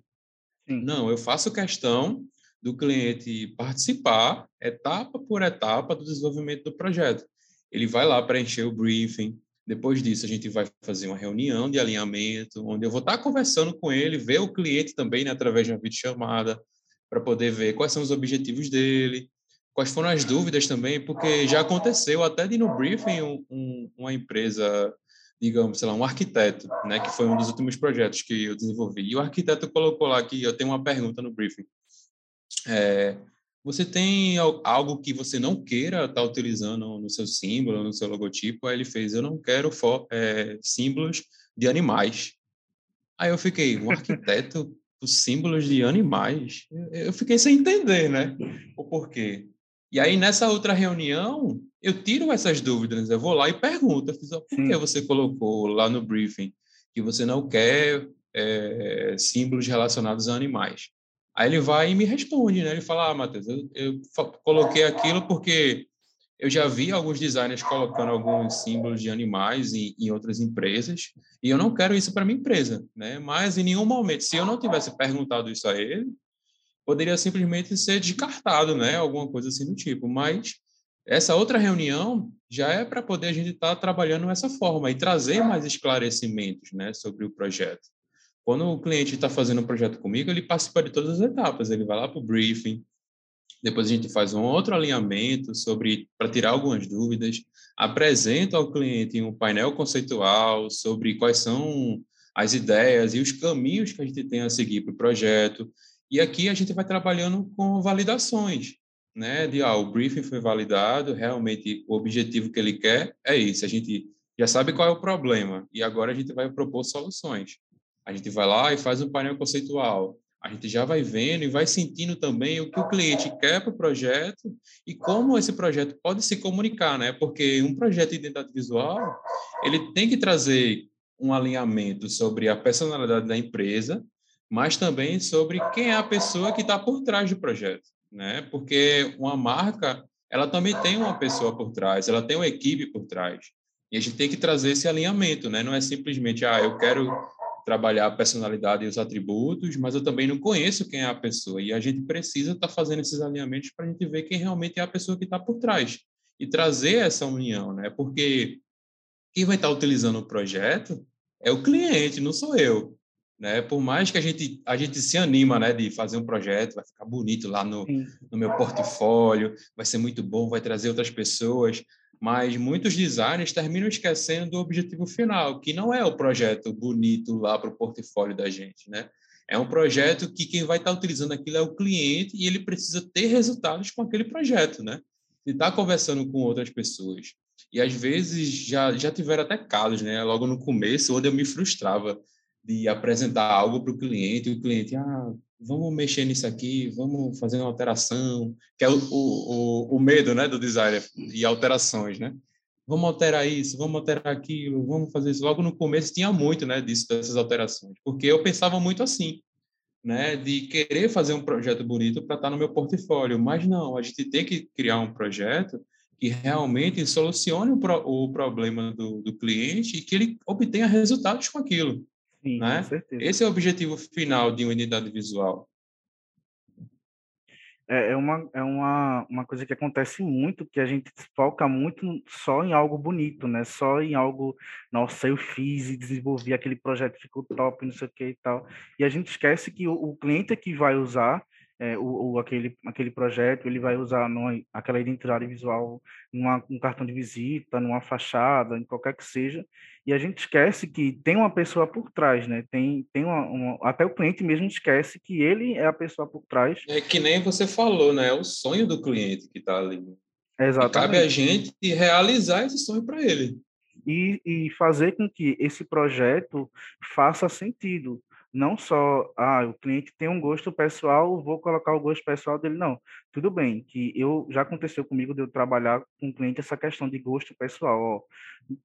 Não, eu faço questão do cliente participar etapa por etapa do desenvolvimento do projeto. Ele vai lá preencher o briefing. Depois disso, a gente vai fazer uma reunião de alinhamento, onde eu vou estar conversando com ele, ver o cliente também né, através de uma videochamada, para poder ver quais são os objetivos dele, quais foram as dúvidas também, porque já aconteceu até de no briefing um, um, uma empresa, digamos, sei lá, um arquiteto, né, que foi um dos últimos projetos que eu desenvolvi. E o arquiteto colocou lá que eu tenho uma pergunta no briefing. É, você tem algo que você não queira estar tá utilizando no seu símbolo, no seu logotipo? Aí ele fez, eu não quero é, símbolos de animais. Aí eu fiquei, um arquiteto os símbolos de animais? Eu fiquei sem entender, né? O porquê. E aí, nessa outra reunião, eu tiro essas dúvidas, eu vou lá e pergunto, fiz, por que você colocou lá no briefing que você não quer é, símbolos relacionados a animais? Aí ele vai e me responde, né? Ele fala, ah, Matheus, eu, eu coloquei aquilo porque eu já vi alguns designers colocando alguns símbolos de animais em, em outras empresas e eu não quero isso para minha empresa, né? Mas em nenhum momento, se eu não tivesse perguntado isso a ele, poderia simplesmente ser descartado, né? Alguma coisa assim do tipo. Mas essa outra reunião já é para poder a gente estar tá trabalhando dessa forma e trazer mais esclarecimentos, né, sobre o projeto. Quando o cliente está fazendo um projeto comigo, ele participa de todas as etapas. Ele vai lá para o briefing, depois a gente faz um outro alinhamento sobre para tirar algumas dúvidas, apresenta ao cliente um painel conceitual sobre quais são as ideias e os caminhos que a gente tem a seguir para o projeto. E aqui a gente vai trabalhando com validações, né? De ah, o briefing foi validado, realmente o objetivo que ele quer é isso. A gente já sabe qual é o problema e agora a gente vai propor soluções. A gente vai lá e faz um painel conceitual. A gente já vai vendo e vai sentindo também o que o cliente quer para o projeto e como esse projeto pode se comunicar, né? Porque um projeto de identidade visual, ele tem que trazer um alinhamento sobre a personalidade da empresa, mas também sobre quem é a pessoa que está por trás do projeto, né? Porque uma marca, ela também tem uma pessoa por trás, ela tem uma equipe por trás. E a gente tem que trazer esse alinhamento, né? Não é simplesmente, ah, eu quero trabalhar a personalidade e os atributos, mas eu também não conheço quem é a pessoa. E a gente precisa estar tá fazendo esses alinhamentos para a gente ver quem realmente é a pessoa que está por trás e trazer essa união, né? Porque quem vai estar tá utilizando o projeto é o cliente, não sou eu. Né? Por mais que a gente a gente se anima, né, de fazer um projeto, vai ficar bonito lá no, no meu portfólio, vai ser muito bom, vai trazer outras pessoas, mas muitos designers terminam esquecendo do objetivo final, que não é o projeto bonito lá para o portfólio da gente, né? É um projeto que quem vai estar utilizando aquilo é o cliente e ele precisa ter resultados com aquele projeto, né? E está conversando com outras pessoas. E às vezes já, já tiveram até casos, né? Logo no começo, onde eu me frustrava de apresentar algo para o cliente, e o cliente, ah, vamos mexer nisso aqui, vamos fazer uma alteração, que é o, o, o, medo né, do designer e alterações, né? Vamos alterar isso, vamos alterar aquilo, vamos fazer isso. Logo no começo tinha muito né, disso, dessas alterações, porque eu pensava muito assim, né, de querer fazer um projeto bonito para estar no meu portfólio, mas não, a gente tem que criar um projeto que realmente solucione o, pro, o problema do, do cliente e que ele obtenha resultados com aquilo. Sim, né? Esse é o objetivo final de uma unidade visual. É, é, uma, é uma, uma coisa que acontece muito, que a gente foca muito só em algo bonito, né? Só em algo, nossa, eu fiz e desenvolvi aquele projeto, ficou top, não sei o que e tal. E a gente esquece que o, o cliente é que vai usar é, o, o, aquele, aquele projeto, ele vai usar numa, aquela identidade visual numa, um cartão de visita, numa fachada, em qualquer que seja, e a gente esquece que tem uma pessoa por trás, né? Tem, tem uma, uma, até o cliente mesmo esquece que ele é a pessoa por trás. É que nem você falou, né? É o sonho do cliente que está ali. Exatamente. E cabe a gente realizar esse sonho para ele. E, e fazer com que esse projeto faça sentido não só, ah, o cliente tem um gosto pessoal, vou colocar o gosto pessoal dele, não. Tudo bem, que eu já aconteceu comigo de eu trabalhar com o cliente essa questão de gosto pessoal. Ó,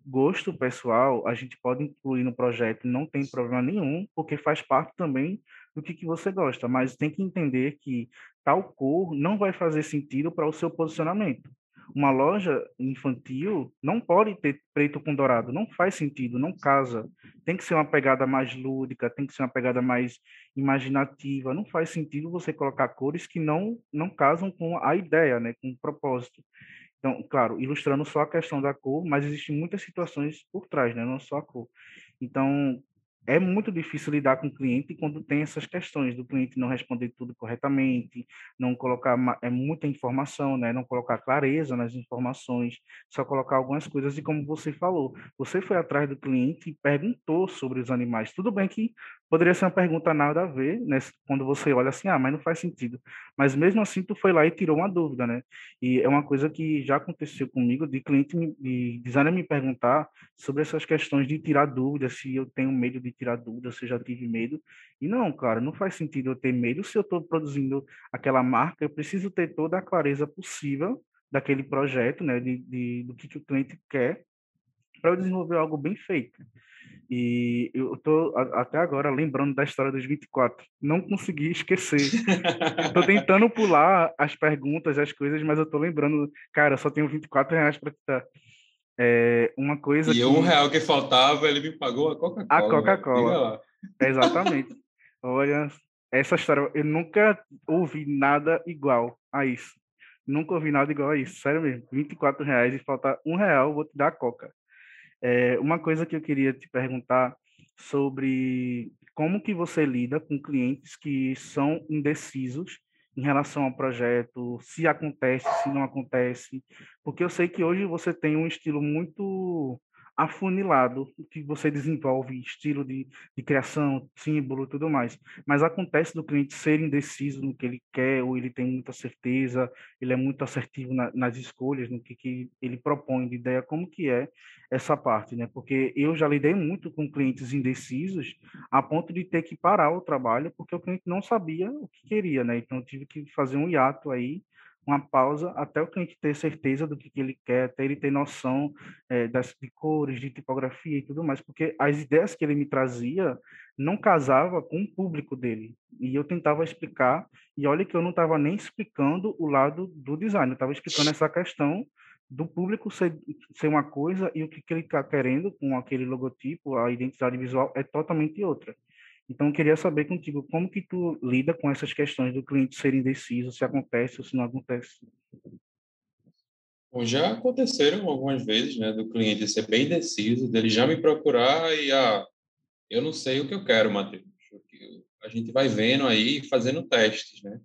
gosto pessoal, a gente pode incluir no projeto, não tem problema nenhum, porque faz parte também do que, que você gosta, mas tem que entender que tal cor não vai fazer sentido para o seu posicionamento uma loja infantil não pode ter preto com dourado, não faz sentido, não casa. Tem que ser uma pegada mais lúdica, tem que ser uma pegada mais imaginativa. Não faz sentido você colocar cores que não não casam com a ideia, né, com o propósito. Então, claro, ilustrando só a questão da cor, mas existem muitas situações por trás, né, não só a cor. Então, é muito difícil lidar com o cliente quando tem essas questões do cliente não responder tudo corretamente, não colocar é muita informação, né? não colocar clareza nas informações, só colocar algumas coisas e como você falou, você foi atrás do cliente e perguntou sobre os animais. Tudo bem que poderia ser uma pergunta nada a ver, né? Quando você olha assim, ah, mas não faz sentido. Mas mesmo assim tu foi lá e tirou uma dúvida, né? E é uma coisa que já aconteceu comigo de cliente de designer me perguntar sobre essas questões de tirar dúvidas, se eu tenho medo de tirar dúvida, se eu já tive medo. E não, cara, não faz sentido eu ter medo se eu estou produzindo aquela marca, eu preciso ter toda a clareza possível daquele projeto, né, de, de do que, que o cliente quer, para eu desenvolver algo bem feito. E eu estou até agora lembrando da história dos 24. Não consegui esquecer. Estou tentando pular as perguntas, as coisas, mas eu estou lembrando, cara, só tenho 24 reais para dar. É uma coisa. E que... um real que faltava, ele me pagou a Coca-Cola. A Coca-Cola. Exatamente. Olha, essa história, eu nunca ouvi nada igual a isso. Nunca ouvi nada igual a isso, sério mesmo. 24 reais e falta um real, vou te dar a Coca. É, uma coisa que eu queria te perguntar sobre como que você lida com clientes que são indecisos em relação ao projeto, se acontece, se não acontece, porque eu sei que hoje você tem um estilo muito afunilado que você desenvolve estilo de, de criação, símbolo e tudo mais. Mas acontece do cliente ser indeciso no que ele quer, ou ele tem muita certeza, ele é muito assertivo na, nas escolhas, no que, que ele propõe de ideia, como que é essa parte, né? Porque eu já lidei muito com clientes indecisos a ponto de ter que parar o trabalho porque o cliente não sabia o que queria, né? Então tive que fazer um hiato aí uma pausa até o cliente ter certeza do que, que ele quer, até ele ter noção é, das, de cores, de tipografia e tudo mais, porque as ideias que ele me trazia não casava com o público dele. E eu tentava explicar, e olha que eu não estava nem explicando o lado do design, eu estava explicando essa questão do público ser, ser uma coisa e o que, que ele está querendo com aquele logotipo, a identidade visual é totalmente outra. Então, queria saber contigo como que tu lida com essas questões do cliente ser indeciso, se acontece ou se não acontece. Bom, já aconteceram algumas vezes, né, do cliente ser bem indeciso, dele já me procurar e, ah, eu não sei o que eu quero, Matheus. a gente vai vendo aí, fazendo testes, né?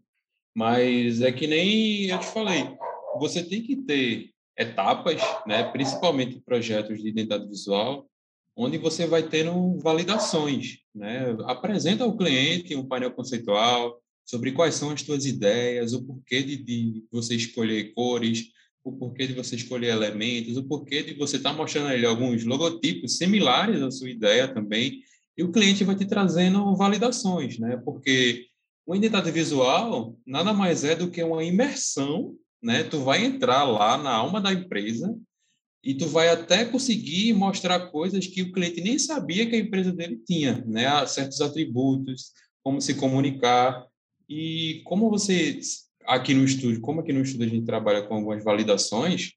Mas é que nem eu te falei, você tem que ter etapas, né, principalmente projetos de identidade visual, onde você vai tendo validações, né? Apresenta ao cliente um painel conceitual sobre quais são as suas ideias, o porquê de, de você escolher cores, o porquê de você escolher elementos, o porquê de você estar tá mostrando a ele alguns logotipos similares à sua ideia também, e o cliente vai te trazendo validações, né? Porque uma identidade visual nada mais é do que uma imersão, né? Tu vai entrar lá na alma da empresa e tu vai até conseguir mostrar coisas que o cliente nem sabia que a empresa dele tinha, né? Certos atributos, como se comunicar e como você aqui no estúdio, como aqui no estúdio a gente trabalha com algumas validações,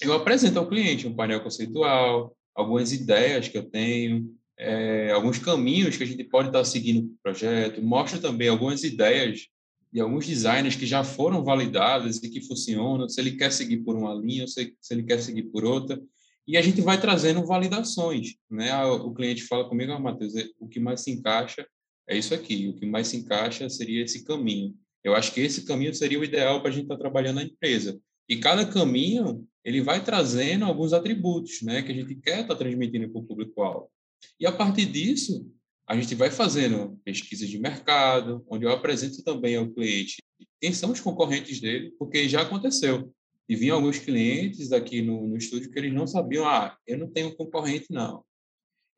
eu apresento ao cliente um painel conceitual, algumas ideias que eu tenho, é, alguns caminhos que a gente pode estar seguindo para o projeto, mostro também algumas ideias de alguns designers que já foram validadas e que funcionam, se ele quer seguir por uma linha ou se, se ele quer seguir por outra. E a gente vai trazendo validações. Né? O cliente fala comigo, ah, Matheus, é, o que mais se encaixa é isso aqui, o que mais se encaixa seria esse caminho. Eu acho que esse caminho seria o ideal para a gente estar trabalhando na empresa. E cada caminho, ele vai trazendo alguns atributos né, que a gente quer estar transmitindo para o público-alvo. E a partir disso, a gente vai fazendo pesquisas de mercado, onde eu apresento também ao cliente quem são os concorrentes dele, porque já aconteceu. E vinham alguns clientes aqui no, no estúdio que eles não sabiam, ah, eu não tenho concorrente, não.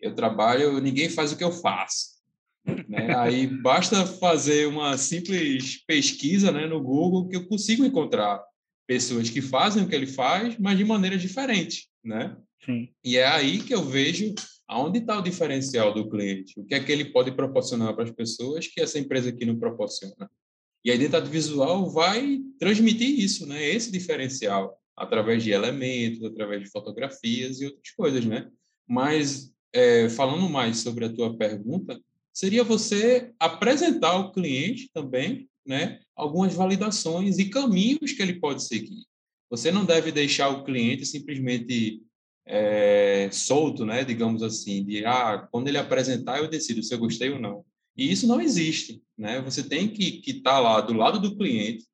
Eu trabalho, ninguém faz o que eu faço. Né? Aí basta fazer uma simples pesquisa né, no Google que eu consigo encontrar pessoas que fazem o que ele faz, mas de maneira diferente, né? Sim. E é aí que eu vejo aonde está o diferencial do cliente, o que é que ele pode proporcionar para as pessoas que essa empresa aqui não proporciona. E a identidade visual vai transmitir isso, né? Esse diferencial através de elementos, através de fotografias e outras coisas, né? Mas é, falando mais sobre a tua pergunta, seria você apresentar ao cliente também, né? Algumas validações e caminhos que ele pode seguir. Você não deve deixar o cliente simplesmente é, solto, né, digamos assim, de ah, quando ele apresentar eu decido se eu gostei ou não. E isso não existe, né? Você tem que estar tá lá do lado do cliente,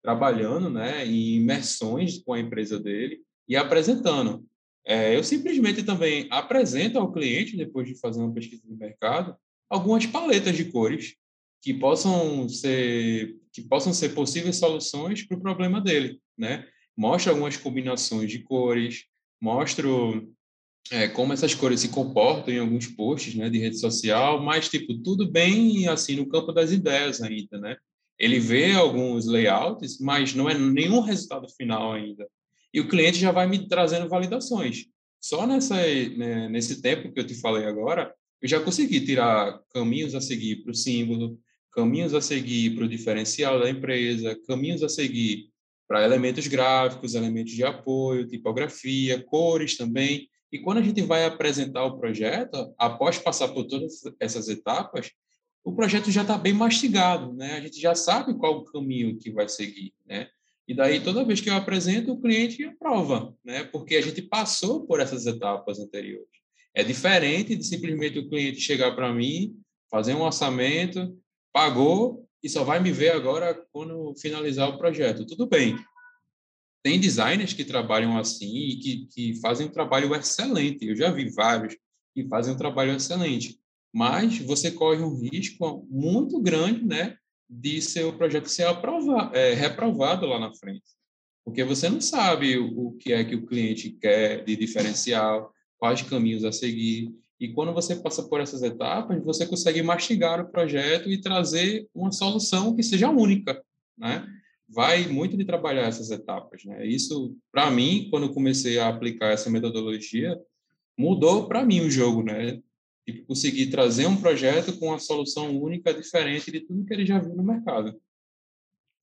trabalhando, né, em imersões com a empresa dele e apresentando. É, eu simplesmente também apresento ao cliente, depois de fazer uma pesquisa de mercado, algumas paletas de cores que possam ser que possam ser possíveis soluções para o problema dele, né? Mostra algumas combinações de cores, mostro é, como essas cores se comportam em alguns posts né, de rede social, mas, tipo, tudo bem, assim, no campo das ideias ainda, né? Ele vê alguns layouts, mas não é nenhum resultado final ainda. E o cliente já vai me trazendo validações. Só nessa, né, nesse tempo que eu te falei agora, eu já consegui tirar caminhos a seguir para o símbolo, caminhos a seguir para o diferencial da empresa, caminhos a seguir para elementos gráficos, elementos de apoio, tipografia, cores também. E quando a gente vai apresentar o projeto, após passar por todas essas etapas, o projeto já está bem mastigado, né? A gente já sabe qual o caminho que vai seguir, né? E daí toda vez que eu apresento, o cliente aprova, né? Porque a gente passou por essas etapas anteriores. É diferente de simplesmente o cliente chegar para mim, fazer um orçamento, pagou e só vai me ver agora quando finalizar o projeto. Tudo bem. Tem designers que trabalham assim e que, que fazem um trabalho excelente. Eu já vi vários que fazem um trabalho excelente. Mas você corre um risco muito grande, né, de seu projeto ser aprovado, é, reprovado lá na frente. Porque você não sabe o, o que é que o cliente quer de diferencial, quais caminhos a seguir. E quando você passa por essas etapas, você consegue mastigar o projeto e trazer uma solução que seja única, né? Vai muito de trabalhar essas etapas, né? Isso, para mim, quando eu comecei a aplicar essa metodologia, mudou para mim o jogo, né? E conseguir trazer um projeto com uma solução única, diferente de tudo que ele já viu no mercado.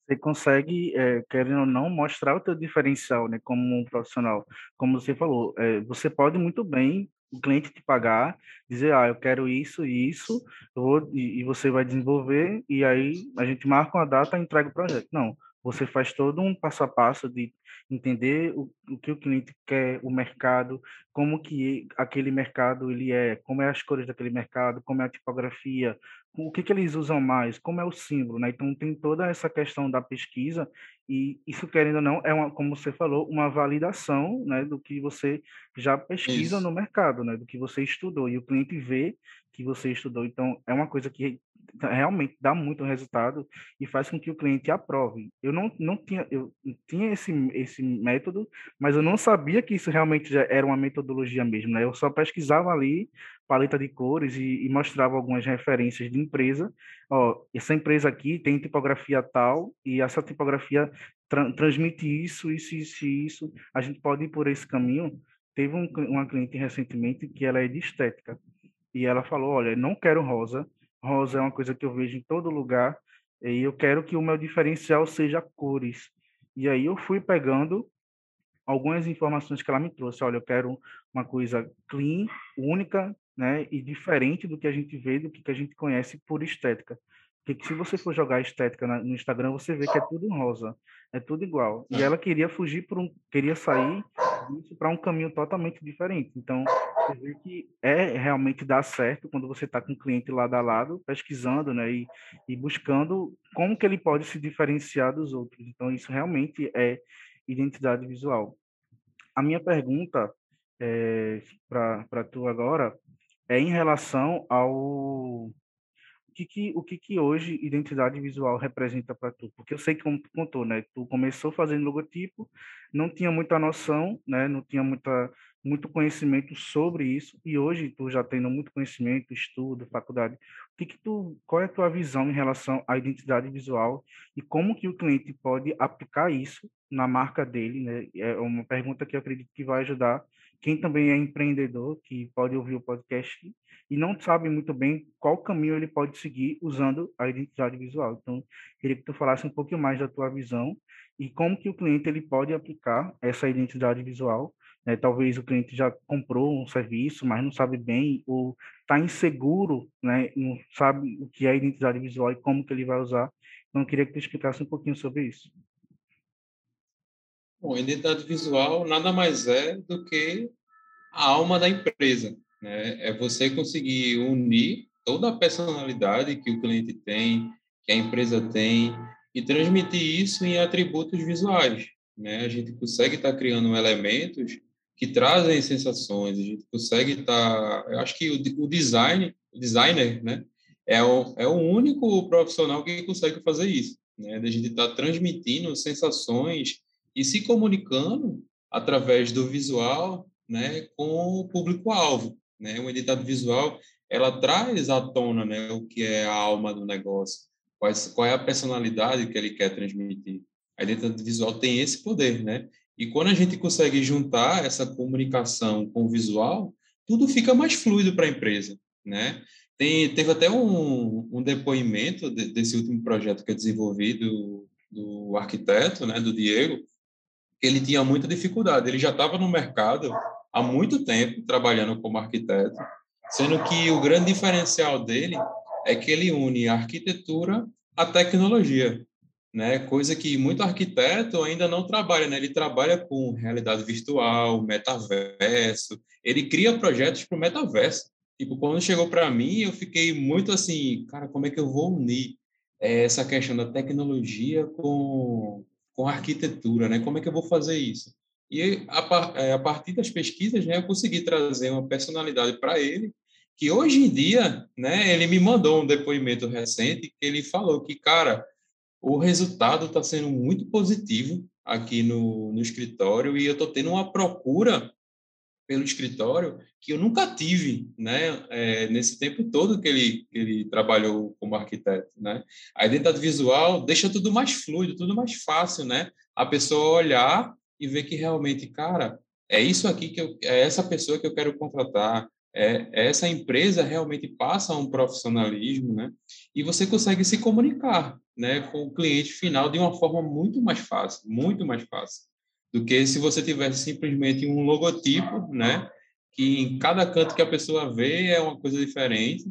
Você consegue, é, querendo ou não, mostrar o teu diferencial, né, como um profissional. Como você falou, é, você pode muito bem o cliente te pagar, dizer, ah, eu quero isso e isso, vou, e, e, você vai desenvolver, e aí a gente marca uma data e entrega o projeto. Não, você faz todo um passo a passo de entender o, o que o cliente quer, o mercado, como que aquele mercado ele é, como é as cores daquele mercado, como é a tipografia, o que, que eles usam mais, como é o símbolo, né? Então tem toda essa questão da pesquisa e isso querendo ou não é uma, como você falou, uma validação, né, do que você já pesquisa isso. no mercado, né, do que você estudou e o cliente vê que você estudou. Então é uma coisa que realmente dá muito resultado e faz com que o cliente aprove. Eu não, não tinha, eu tinha esse, esse método, mas eu não sabia que isso realmente era uma metodologia mesmo, né? Eu só pesquisava ali paleta de cores e, e mostrava algumas referências de empresa. Ó, essa empresa aqui tem tipografia tal e essa tipografia tra transmite isso, isso, isso, isso. A gente pode ir por esse caminho. Teve um, uma cliente recentemente que ela é de estética e ela falou, olha, não quero rosa, rosa é uma coisa que eu vejo em todo lugar, e eu quero que o meu diferencial seja cores. E aí eu fui pegando algumas informações que ela me trouxe. Olha, eu quero uma coisa clean, única, né, e diferente do que a gente vê, do que a gente conhece por estética. Porque se você for jogar estética no Instagram, você vê que é tudo rosa, é tudo igual. E é. ela queria fugir por um, queria sair disso para um caminho totalmente diferente. Então, você vê que é realmente dar certo quando você está com o cliente lado a lado, pesquisando, né, e, e buscando como que ele pode se diferenciar dos outros. Então, isso realmente é identidade visual. A minha pergunta é, para tu agora é em relação ao que que, o que, que hoje identidade visual representa para tu? Porque eu sei que, como tu contou, né? Tu começou fazendo logotipo, não tinha muita noção, né? Não tinha muita, muito conhecimento sobre isso, e hoje tu já tendo muito conhecimento, estudo, faculdade, o que que tu, qual é a tua visão em relação à identidade visual e como que o cliente pode aplicar isso na marca dele, né? É uma pergunta que eu acredito que vai ajudar quem também é empreendedor, que pode ouvir o podcast e não sabe muito bem qual caminho ele pode seguir usando a identidade visual. Então, queria que tu falasse um pouquinho mais da tua visão e como que o cliente ele pode aplicar essa identidade visual. Né? Talvez o cliente já comprou um serviço, mas não sabe bem ou está inseguro, né? não sabe o que é identidade visual e como que ele vai usar. Então, queria que tu explicasse um pouquinho sobre isso. Bom, identidade visual nada mais é do que a alma da empresa. Né? É você conseguir unir toda a personalidade que o cliente tem, que a empresa tem, e transmitir isso em atributos visuais. Né? A gente consegue estar tá criando elementos que trazem sensações, a gente consegue estar... Tá, eu acho que o, o design, o designer, né? é, o, é o único profissional que consegue fazer isso. Né? A gente está transmitindo sensações e se comunicando através do visual, né, com o público-alvo, né? Uma identidade visual, ela traz à tona, né, o que é a alma do negócio, qual é a personalidade que ele quer transmitir. A identidade visual tem esse poder, né? E quando a gente consegue juntar essa comunicação com o visual, tudo fica mais fluido para a empresa, né? Tem, teve até um, um depoimento de, desse último projeto que eu desenvolvi do, do arquiteto, né, do Diego, ele tinha muita dificuldade. Ele já estava no mercado há muito tempo trabalhando como arquiteto, sendo que o grande diferencial dele é que ele une a arquitetura à tecnologia, né? Coisa que muito arquiteto ainda não trabalha, né? Ele trabalha com realidade virtual, metaverso, ele cria projetos para o metaverso. Tipo, quando chegou para mim, eu fiquei muito assim, cara, como é que eu vou unir eh, essa questão da tecnologia com com arquitetura, né? Como é que eu vou fazer isso? E a, é, a partir das pesquisas, né, eu consegui trazer uma personalidade para ele, que hoje em dia, né, ele me mandou um depoimento recente que ele falou que, cara, o resultado está sendo muito positivo aqui no, no escritório e eu estou tendo uma procura pelo escritório que eu nunca tive, né, é, nesse tempo todo que ele, que ele trabalhou como arquiteto, né. A identidade visual deixa tudo mais fluido, tudo mais fácil, né, a pessoa olhar e ver que realmente, cara, é isso aqui que eu, é essa pessoa que eu quero contratar, é, é essa empresa realmente passa um profissionalismo, né, e você consegue se comunicar, né, com o cliente final de uma forma muito mais fácil, muito mais fácil do que se você tivesse simplesmente um logotipo, né? Que em cada canto que a pessoa vê é uma coisa diferente,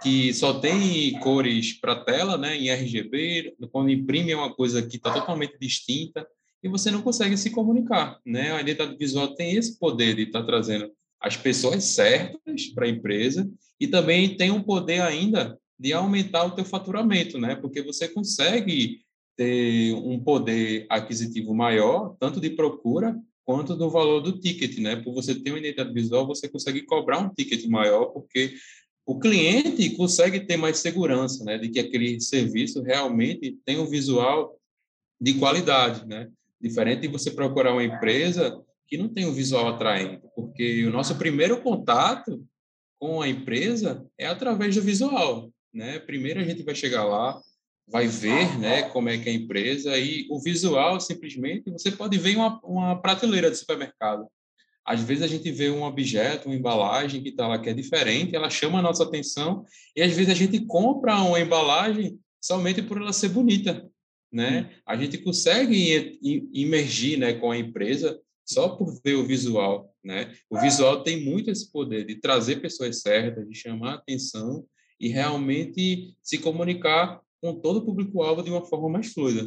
que só tem cores para tela, né, em RGB, quando imprime é uma coisa que está totalmente distinta e você não consegue se comunicar, né? A identidade visual tem esse poder de estar tá trazendo as pessoas certas para a empresa e também tem um poder ainda de aumentar o teu faturamento, né? Porque você consegue ter um poder aquisitivo maior, tanto de procura quanto do valor do ticket, né? Por você ter uma identidade visual, você consegue cobrar um ticket maior, porque o cliente consegue ter mais segurança, né? De que aquele serviço realmente tem um visual de qualidade, né? Diferente de você procurar uma empresa que não tem um visual atraente, porque o nosso primeiro contato com a empresa é através do visual, né? Primeiro a gente vai chegar lá, vai ver, né, como é que é a empresa e o visual simplesmente você pode ver uma, uma prateleira de supermercado. Às vezes a gente vê um objeto, uma embalagem que está lá que é diferente, ela chama a nossa atenção e às vezes a gente compra uma embalagem somente por ela ser bonita, né? A gente consegue imergir, né, com a empresa só por ver o visual, né? O visual tem muito esse poder de trazer pessoas certas, de chamar a atenção e realmente se comunicar com todo o público-alvo de uma forma mais fluida.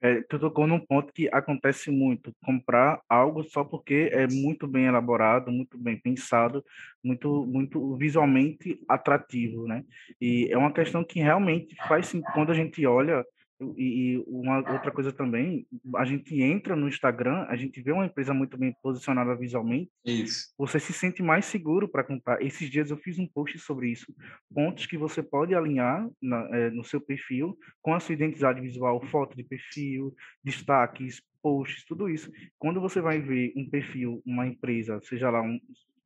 É, tu tocou num ponto que acontece muito, comprar algo só porque é muito bem elaborado, muito bem pensado, muito, muito visualmente atrativo, né? E é uma questão que realmente faz, quando a gente olha e, uma outra coisa também, a gente entra no Instagram, a gente vê uma empresa muito bem posicionada visualmente, isso. você se sente mais seguro para comprar. Esses dias eu fiz um post sobre isso, pontos que você pode alinhar na, é, no seu perfil com a sua identidade visual, foto de perfil, destaques, posts, tudo isso. Quando você vai ver um perfil, uma empresa, seja lá um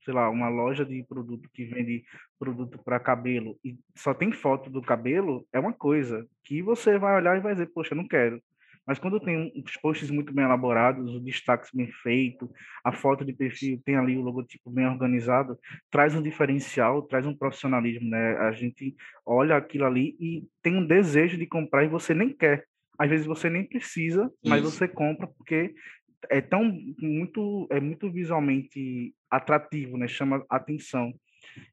sei lá, uma loja de produto que vende produto para cabelo e só tem foto do cabelo, é uma coisa que você vai olhar e vai dizer, poxa, não quero. Mas quando tem uns posts muito bem elaborados, o destaque bem feito, a foto de perfil tem ali o logotipo bem organizado, traz um diferencial, traz um profissionalismo, né? A gente olha aquilo ali e tem um desejo de comprar e você nem quer. Às vezes você nem precisa, mas Isso. você compra porque é tão muito é muito visualmente atrativo, né? Chama atenção.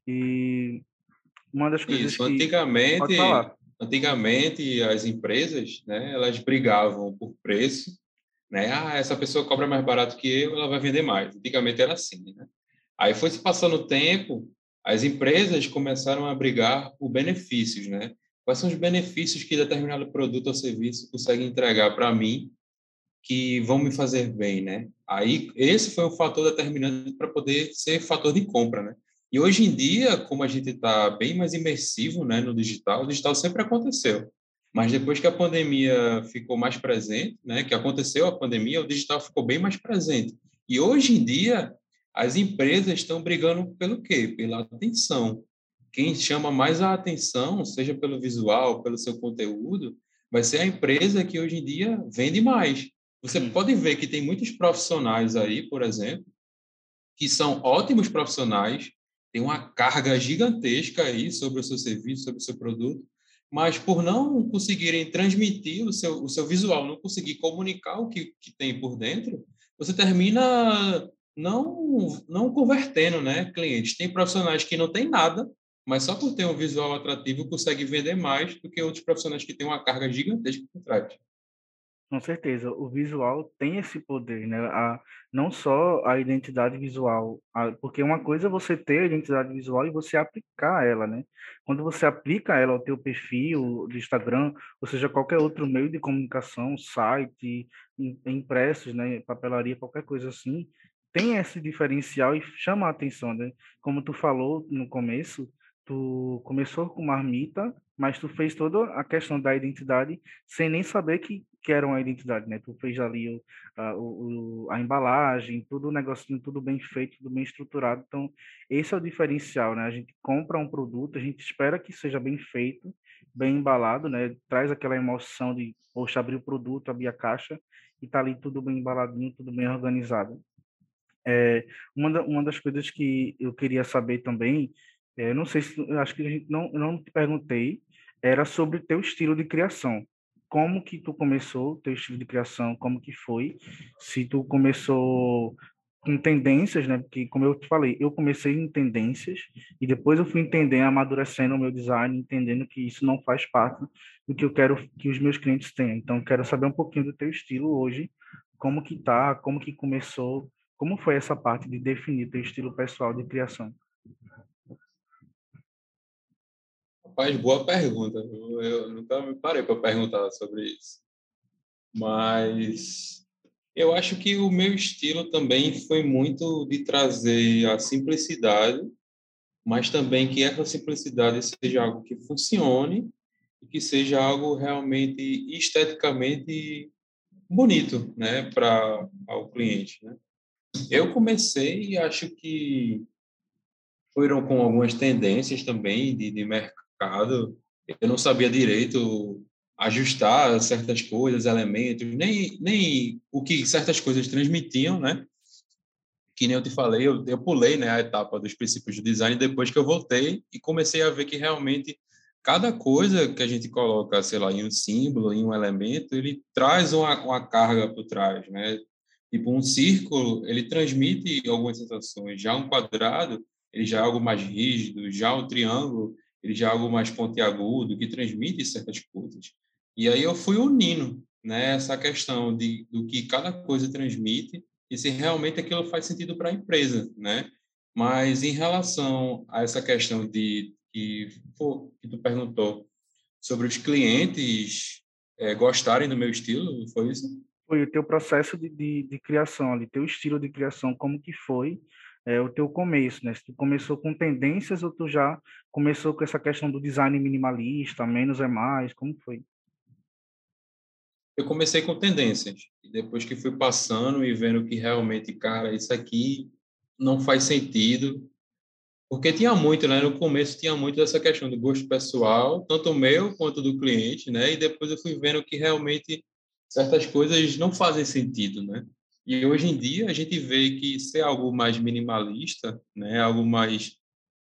E uma das coisas Isso, que antigamente antigamente as empresas, né, elas brigavam por preço, né? Ah, essa pessoa cobra mais barato que eu, ela vai vender mais. Antigamente era assim, né? Aí foi se passando o tempo, as empresas começaram a brigar por benefícios, né? Quais são os benefícios que determinado produto ou serviço consegue entregar para mim que vão me fazer bem, né? Aí esse foi o fator determinante para poder ser fator de compra, né? E hoje em dia, como a gente está bem mais imersivo, né, no digital, o digital sempre aconteceu. Mas depois que a pandemia ficou mais presente, né, que aconteceu a pandemia, o digital ficou bem mais presente. E hoje em dia, as empresas estão brigando pelo quê? Pela atenção. Quem chama mais a atenção, seja pelo visual, pelo seu conteúdo, vai ser a empresa que hoje em dia vende mais. Você Sim. pode ver que tem muitos profissionais aí, por exemplo, que são ótimos profissionais, tem uma carga gigantesca aí sobre o seu serviço, sobre o seu produto, mas por não conseguirem transmitir o seu, o seu visual, não conseguir comunicar o que, que tem por dentro, você termina não, não convertendo né, clientes. Tem profissionais que não têm nada, mas só por ter um visual atrativo consegue vender mais do que outros profissionais que têm uma carga gigantesca por trás. Com certeza, o visual tem esse poder, né? A, não só a identidade visual, a, porque uma coisa é você ter a identidade visual e você aplicar ela, né? Quando você aplica ela ao teu perfil do Instagram, ou seja, qualquer outro meio de comunicação, site, impressos, né, papelaria, qualquer coisa assim, tem esse diferencial e chama a atenção, né? Como tu falou no começo, tu começou com marmita, mas tu fez toda a questão da identidade sem nem saber que que era uma identidade, né? Tu fez ali o, a, o, a embalagem, tudo o negocinho, tudo bem feito, tudo bem estruturado. Então, esse é o diferencial, né? A gente compra um produto, a gente espera que seja bem feito, bem embalado, né? Traz aquela emoção de, poxa, abrir o produto, abrir a caixa e tá ali tudo bem embaladinho, tudo bem organizado. É, uma, da, uma das coisas que eu queria saber também, é, não sei se, acho que a gente não, não te perguntei, era sobre teu estilo de criação como que tu começou o teu estilo de criação, como que foi, se tu começou com tendências, né? Porque, como eu te falei, eu comecei em tendências e depois eu fui entendendo, amadurecendo o meu design, entendendo que isso não faz parte do que eu quero que os meus clientes tenham. Então, quero saber um pouquinho do teu estilo hoje, como que tá, como que começou, como foi essa parte de definir teu estilo pessoal de criação. Rapaz, boa pergunta. Eu nunca me parei para perguntar sobre isso. Mas eu acho que o meu estilo também foi muito de trazer a simplicidade, mas também que essa simplicidade seja algo que funcione e que seja algo realmente esteticamente bonito, né, para o cliente, né? Eu comecei, acho que foram com algumas tendências também de, de mercado. Eu não sabia direito ajustar certas coisas, elementos, nem, nem o que certas coisas transmitiam, né? Que nem eu te falei, eu, eu pulei né, a etapa dos princípios do design depois que eu voltei e comecei a ver que realmente cada coisa que a gente coloca, sei lá, em um símbolo, em um elemento, ele traz uma, uma carga por trás, né? Tipo, um círculo, ele transmite algumas sensações. Já um quadrado, ele já é algo mais rígido. Já um triângulo, ele já é algo mais pontiagudo, que transmite certas coisas. E aí eu fui unindo né, essa questão de, do que cada coisa transmite e se realmente aquilo faz sentido para a empresa, né? Mas em relação a essa questão de que, que tu perguntou sobre os clientes é, gostarem do meu estilo, foi isso? Foi o teu processo de, de, de criação ali, teu estilo de criação, como que foi é, o teu começo, né? Se tu começou com tendências ou tu já começou com essa questão do design minimalista, menos é mais, como foi? eu comecei com tendências. E depois que fui passando e vendo que realmente, cara, isso aqui não faz sentido. Porque tinha muito, né? No começo tinha muito dessa questão do gosto pessoal, tanto meu quanto do cliente, né? E depois eu fui vendo que realmente certas coisas não fazem sentido, né? E hoje em dia a gente vê que ser algo mais minimalista, né? Algo mais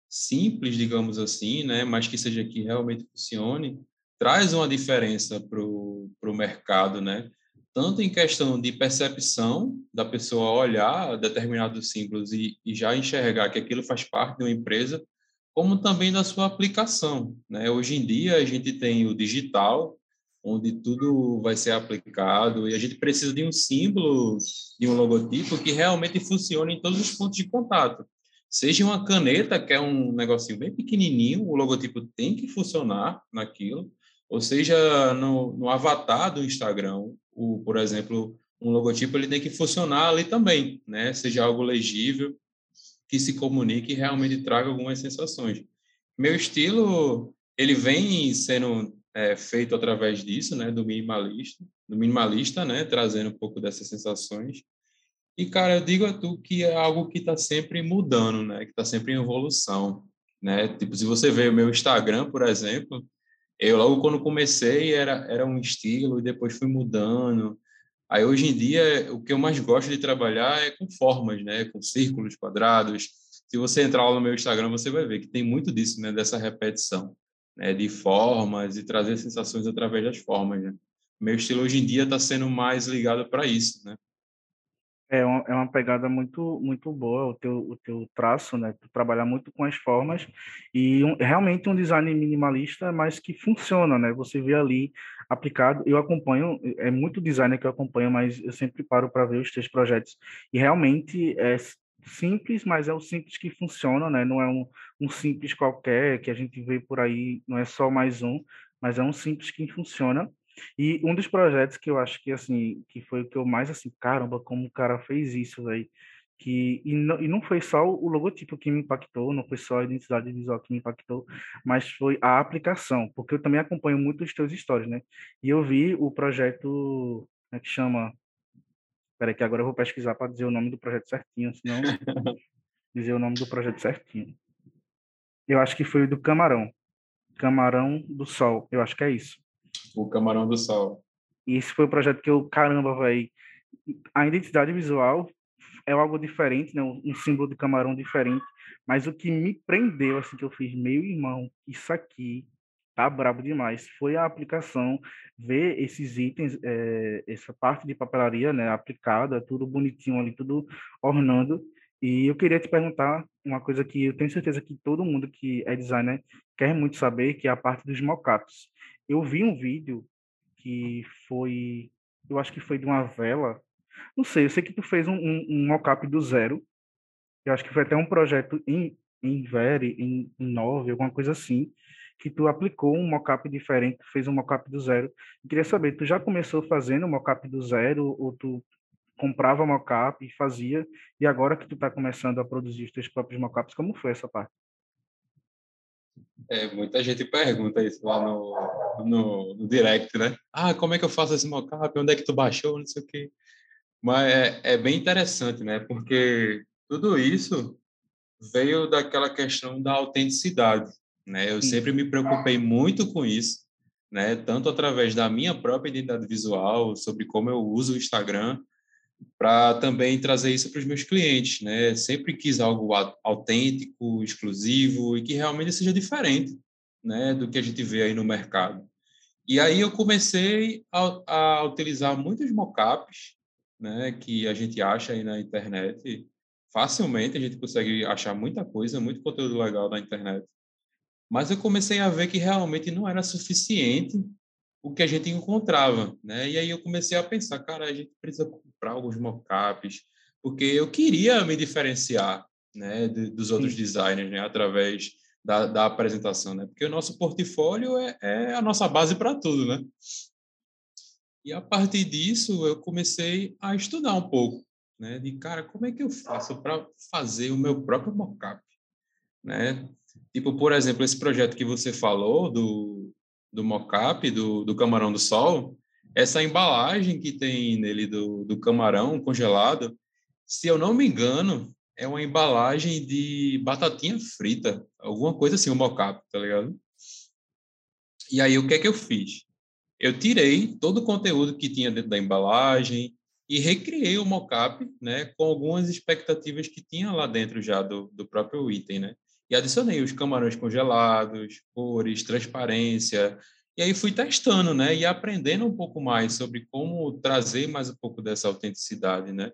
simples, digamos assim, né? Mas que seja que realmente funcione, traz uma diferença para o mercado, né? Tanto em questão de percepção da pessoa olhar determinados símbolos e, e já enxergar que aquilo faz parte de uma empresa, como também da sua aplicação, né? Hoje em dia a gente tem o digital, onde tudo vai ser aplicado e a gente precisa de um símbolo, de um logotipo que realmente funcione em todos os pontos de contato. Seja uma caneta, que é um negocinho bem pequenininho, o logotipo tem que funcionar naquilo. Ou seja, no, no avatar do Instagram, o, por exemplo, um logotipo ele tem que funcionar ali também, né? Seja algo legível, que se comunique e realmente traga algumas sensações. Meu estilo, ele vem sendo é, feito através disso, né? Do minimalista, do minimalista, né? Trazendo um pouco dessas sensações. E, cara, eu digo a tu que é algo que está sempre mudando, né? Que está sempre em evolução, né? Tipo, se você vê o meu Instagram, por exemplo, eu logo quando comecei era era um estilo e depois fui mudando. Aí hoje em dia o que eu mais gosto de trabalhar é com formas, né, com círculos, quadrados. Se você entrar lá no meu Instagram, você vai ver que tem muito disso, né, dessa repetição, né, de formas e trazer sensações através das formas, né? Meu estilo hoje em dia está sendo mais ligado para isso, né? É uma, é uma pegada muito muito boa o teu, o teu traço, né? Tu trabalhar muito com as formas e um, realmente um design minimalista, mas que funciona, né? Você vê ali aplicado. Eu acompanho, é muito designer que eu acompanho, mas eu sempre paro para ver os teus projetos e realmente é simples, mas é o simples que funciona, né? Não é um, um simples qualquer que a gente vê por aí, não é só mais um, mas é um simples que funciona e um dos projetos que eu acho que, assim, que foi o que eu mais, assim, caramba, como o cara fez isso, velho. Que, e, não, e não foi só o logotipo que me impactou, não foi só a identidade visual que me impactou, mas foi a aplicação, porque eu também acompanho muito os teus stories, né? E eu vi o projeto, como é que chama? Espera que agora eu vou pesquisar para dizer o nome do projeto certinho, senão dizer o nome do projeto certinho. Eu acho que foi o do Camarão. Camarão do Sol, eu acho que é isso. O Camarão do Sol. E esse foi o projeto que eu, caramba, velho. A identidade visual é algo diferente, né? Um símbolo de camarão diferente. Mas o que me prendeu, assim, que eu fiz, meu irmão, isso aqui tá brabo demais foi a aplicação, ver esses itens, é, essa parte de papelaria, né, aplicada, tudo bonitinho ali, tudo ornando. E eu queria te perguntar uma coisa que eu tenho certeza que todo mundo que é designer quer muito saber, que é a parte dos mockups. Eu vi um vídeo que foi, eu acho que foi de uma vela, não sei, eu sei que tu fez um, um, um mockup do zero, eu acho que foi até um projeto em, em Vere, em, em Nove, alguma coisa assim, que tu aplicou um mockup diferente, fez um mockup do zero. Eu queria saber, tu já começou fazendo mockup do zero ou tu comprava mockup e fazia e agora que tu está começando a produzir os teus próprios mockups, como foi essa parte? É, muita gente pergunta isso lá no, no, no, direct, né? Ah, como é que eu faço esse mockup? Onde é que tu baixou? Não sei o quê. Mas é, é bem interessante, né? Porque tudo isso veio daquela questão da autenticidade, né? Eu sempre me preocupei muito com isso, né? Tanto através da minha própria identidade visual, sobre como eu uso o Instagram, para também trazer isso para os meus clientes, né? Sempre quis algo autêntico, exclusivo e que realmente seja diferente, né, do que a gente vê aí no mercado. E aí eu comecei a, a utilizar muitos mockups, né, que a gente acha aí na internet. Facilmente a gente consegue achar muita coisa, muito conteúdo legal na internet. Mas eu comecei a ver que realmente não era suficiente o que a gente encontrava, né? E aí eu comecei a pensar, cara, a gente precisa comprar alguns mockups, porque eu queria me diferenciar, né, de, dos outros Sim. designers, né, através da, da, apresentação, né? Porque o nosso portfólio é, é a nossa base para tudo, né? E a partir disso eu comecei a estudar um pouco, né? De cara, como é que eu faço para fazer o meu próprio mockup, né? Tipo, por exemplo, esse projeto que você falou do do mocap do, do camarão do sol, essa embalagem que tem nele do, do camarão congelado, se eu não me engano, é uma embalagem de batatinha frita, alguma coisa assim, um mocap, tá ligado? E aí, o que é que eu fiz? Eu tirei todo o conteúdo que tinha dentro da embalagem e recriei o mocap, né, com algumas expectativas que tinha lá dentro já do, do próprio item, né? E adicionei os camarões congelados, cores, transparência. E aí fui testando, né? E aprendendo um pouco mais sobre como trazer mais um pouco dessa autenticidade, né?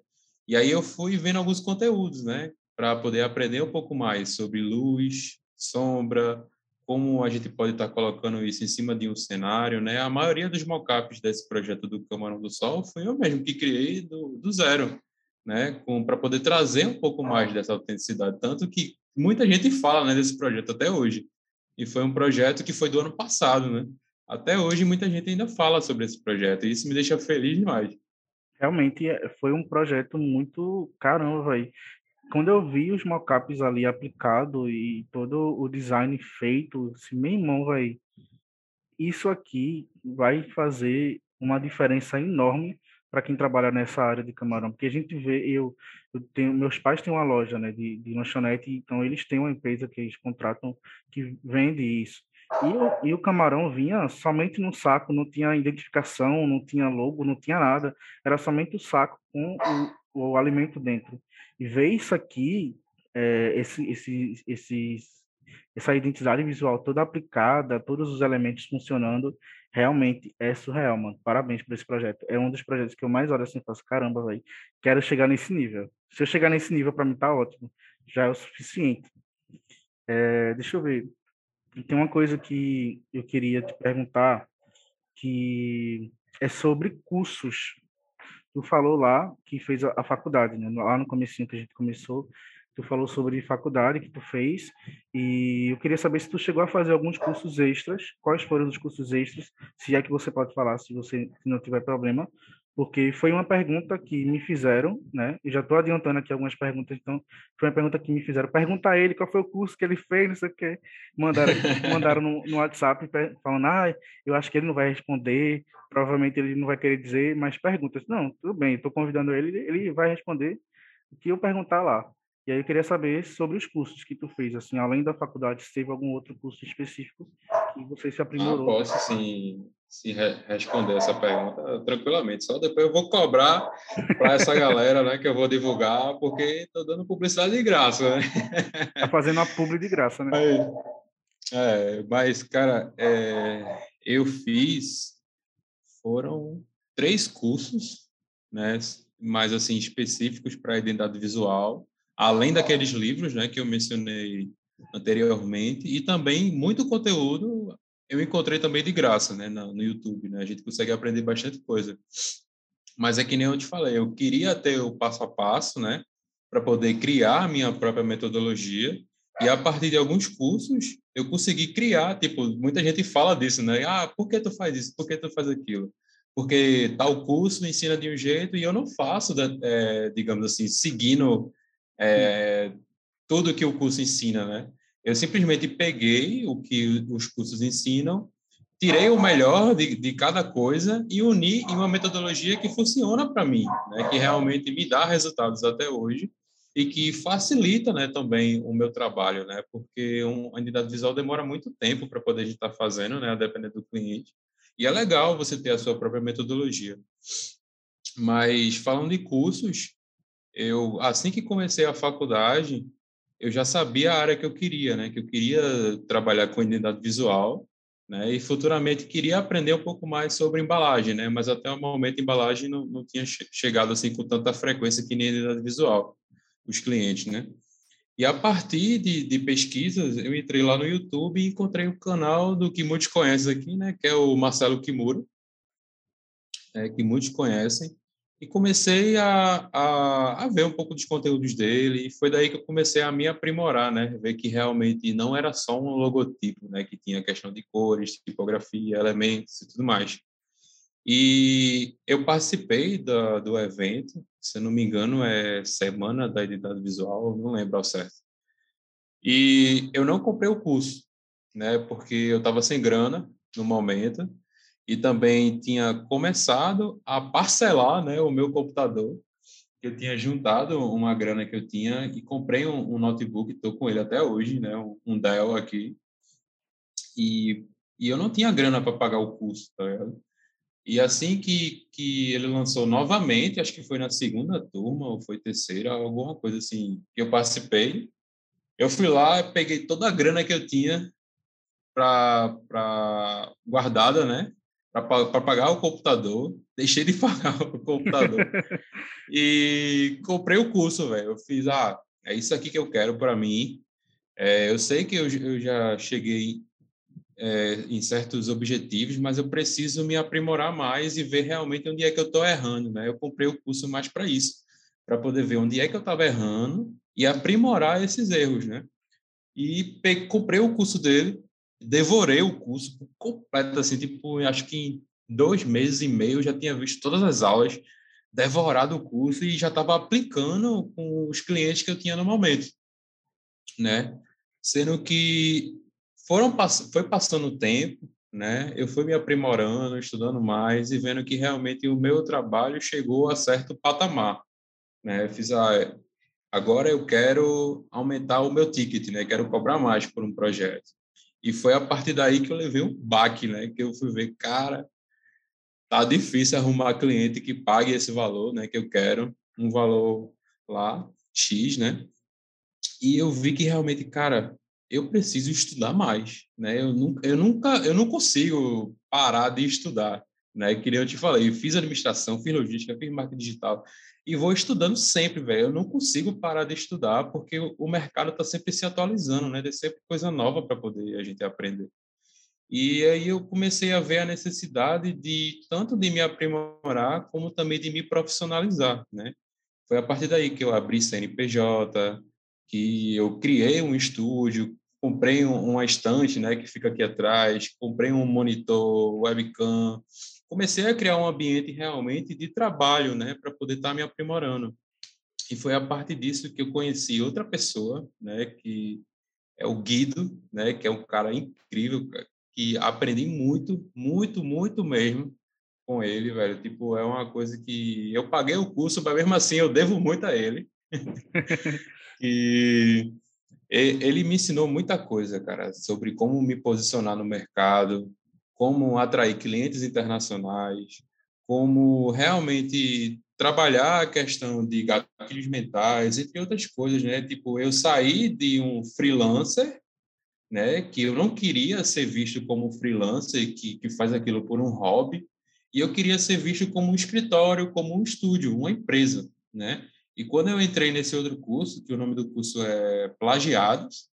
E aí eu fui vendo alguns conteúdos, né? Para poder aprender um pouco mais sobre luz, sombra, como a gente pode estar colocando isso em cima de um cenário, né? A maioria dos mockups desse projeto do Camarão do Sol foi eu mesmo que criei do, do zero, né? Para poder trazer um pouco mais dessa autenticidade. Tanto que muita gente fala né, desse projeto até hoje. E foi um projeto que foi do ano passado, né? Até hoje muita gente ainda fala sobre esse projeto e isso me deixa feliz demais. Realmente é, foi um projeto muito caramba, velho. Quando eu vi os mockups ali aplicado e todo o design feito, assim, meu irmão, velho, isso aqui vai fazer uma diferença enorme para quem trabalha nessa área de camarão, porque a gente vê, eu, eu tenho, meus pais têm uma loja, né, de, de lanchonete, então eles têm uma empresa que eles contratam que vende isso. E e o camarão vinha somente no saco, não tinha identificação, não tinha logo, não tinha nada, era somente o saco com o, o alimento dentro. E ver isso aqui, é, esse, esse, esses, essa identidade visual toda aplicada, todos os elementos funcionando, realmente é surreal, mano. Parabéns por esse projeto. É um dos projetos que eu mais olho assim e faço, caramba, velho, quero chegar nesse nível. Se eu chegar nesse nível, para mim tá ótimo. Já é o suficiente. É, deixa eu ver. Tem uma coisa que eu queria te perguntar, que é sobre cursos. Tu falou lá que fez a, a faculdade, né? Lá no comecinho que a gente começou, tu falou sobre faculdade que tu fez e eu queria saber se tu chegou a fazer alguns cursos extras, quais foram os cursos extras, se é que você pode falar, se você não tiver problema, porque foi uma pergunta que me fizeram, né? E já estou adiantando aqui algumas perguntas, então foi uma pergunta que me fizeram. Pergunta a ele qual foi o curso que ele fez, não sei o quê. Mandaram, mandaram no, no WhatsApp falando, ah, eu acho que ele não vai responder, provavelmente ele não vai querer dizer, mas perguntas. Não, tudo bem, estou convidando ele, ele vai responder o que eu perguntar lá. E aí eu queria saber sobre os cursos que tu fez, assim, além da faculdade, se teve algum outro curso específico que você se aprimorou? Ah, posso sim, sim responder essa pergunta tranquilamente. Só depois eu vou cobrar para essa galera, né, que eu vou divulgar, porque estou dando publicidade de graça, né? Tá fazendo a publi de graça, né? Aí, É, mas, cara, é, eu fiz, foram três cursos, né, mais assim, específicos para identidade visual, além daqueles livros, né, que eu mencionei anteriormente, e também muito conteúdo eu encontrei também de graça, né, no, YouTube, né, a gente consegue aprender bastante coisa. Mas é que nem eu te falei, eu queria ter o passo a passo, né, para poder criar a minha própria metodologia, e a partir de alguns cursos, eu consegui criar, tipo, muita gente fala disso, né? Ah, por que tu faz isso? Por que tu faz aquilo? Porque tal curso ensina de um jeito e eu não faço, é, digamos assim, seguindo é, tudo que o curso ensina, né? Eu simplesmente peguei o que os cursos ensinam, tirei o melhor de, de cada coisa e uni em uma metodologia que funciona para mim, né? Que realmente me dá resultados até hoje e que facilita né, também o meu trabalho, né? Porque uma unidade visual demora muito tempo para poder estar fazendo, né? Dependendo do cliente. E é legal você ter a sua própria metodologia. Mas falando de cursos, eu assim que comecei a faculdade, eu já sabia a área que eu queria, né? Que eu queria trabalhar com identidade visual, né? E futuramente queria aprender um pouco mais sobre embalagem, né? Mas até o momento embalagem não, não tinha chegado assim com tanta frequência que nem identidade visual os clientes, né? E a partir de, de, pesquisas, eu entrei lá no YouTube e encontrei o canal do que muitos conhecem aqui, né? Que é o Marcelo Kimura, é, que muitos conhecem. E comecei a, a, a, ver um pouco dos conteúdos dele, e foi daí que eu comecei a me aprimorar, né? Ver que realmente não era só um logotipo, né? Que tinha questão de cores, tipografia, elementos e tudo mais. E eu participei do, do evento, se não me engano, é Semana da Identidade Visual, não lembro ao certo. E eu não comprei o curso, né, porque eu estava sem grana no momento e também tinha começado a parcelar, né, o meu computador. Eu tinha juntado uma grana que eu tinha e comprei um, um notebook, estou com ele até hoje, né, um Dell aqui. E, e eu não tinha grana para pagar o curso, tá? E assim que, que ele lançou novamente, acho que foi na segunda turma ou foi terceira, alguma coisa assim, que eu participei, eu fui lá, peguei toda a grana que eu tinha para guardada, né? Para pagar o computador, deixei de pagar o computador e comprei o curso, velho. Eu fiz, ah, é isso aqui que eu quero para mim. É, eu sei que eu, eu já cheguei é, em certos objetivos, mas eu preciso me aprimorar mais e ver realmente onde é que eu estou errando. Né? Eu comprei o curso mais para isso, para poder ver onde é que eu estava errando e aprimorar esses erros. Né? E comprei o curso dele, devorei o curso completo, assim, tipo, acho que em dois meses e meio eu já tinha visto todas as aulas, devorado o curso e já estava aplicando com os clientes que eu tinha no momento, né? Sendo que foram foi passando o tempo, né? Eu fui me aprimorando, estudando mais e vendo que realmente o meu trabalho chegou a certo patamar, né? Eu fiz a ah, agora eu quero aumentar o meu ticket, né? Quero cobrar mais por um projeto. E foi a partir daí que eu levei um baque, né? Que eu fui ver, cara, tá difícil arrumar cliente que pague esse valor, né? Que eu quero, um valor lá X, né? E eu vi que realmente, cara, eu preciso estudar mais, né? Eu nunca, eu nunca, eu não consigo parar de estudar, né? Que nem eu te falei, eu fiz administração, fiz logística, fiz marketing digital e vou estudando sempre, velho. Eu não consigo parar de estudar porque o mercado está sempre se atualizando, né? Tem sempre coisa nova para poder a gente aprender. E aí eu comecei a ver a necessidade de tanto de me aprimorar como também de me profissionalizar, né? Foi a partir daí que eu abri CNPJ, que eu criei um estúdio, comprei uma estante, né, que fica aqui atrás, comprei um monitor, webcam, comecei a criar um ambiente realmente de trabalho, né, para poder estar tá me aprimorando. E foi a partir disso que eu conheci outra pessoa, né, que é o Guido, né, que é um cara incrível, que aprendi muito, muito, muito mesmo com ele, velho. Tipo, é uma coisa que eu paguei o curso, mas mesmo assim eu devo muito a ele. e ele me ensinou muita coisa, cara, sobre como me posicionar no mercado, como atrair clientes internacionais, como realmente trabalhar a questão de gatilhos mentais, entre outras coisas, né? Tipo, eu saí de um freelancer, né, que eu não queria ser visto como freelancer que, que faz aquilo por um hobby, e eu queria ser visto como um escritório, como um estúdio, uma empresa, né? E quando eu entrei nesse outro curso, que o nome do curso é Plagiados,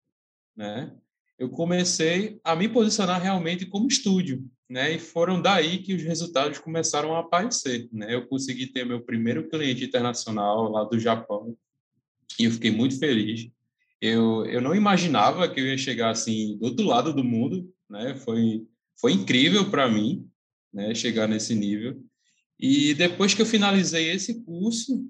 né? Eu comecei a me posicionar realmente como estúdio, né? E foram daí que os resultados começaram a aparecer, né? Eu consegui ter meu primeiro cliente internacional lá do Japão e eu fiquei muito feliz. Eu, eu não imaginava que eu ia chegar assim do outro lado do mundo, né? Foi foi incrível para mim, né? Chegar nesse nível. E depois que eu finalizei esse curso,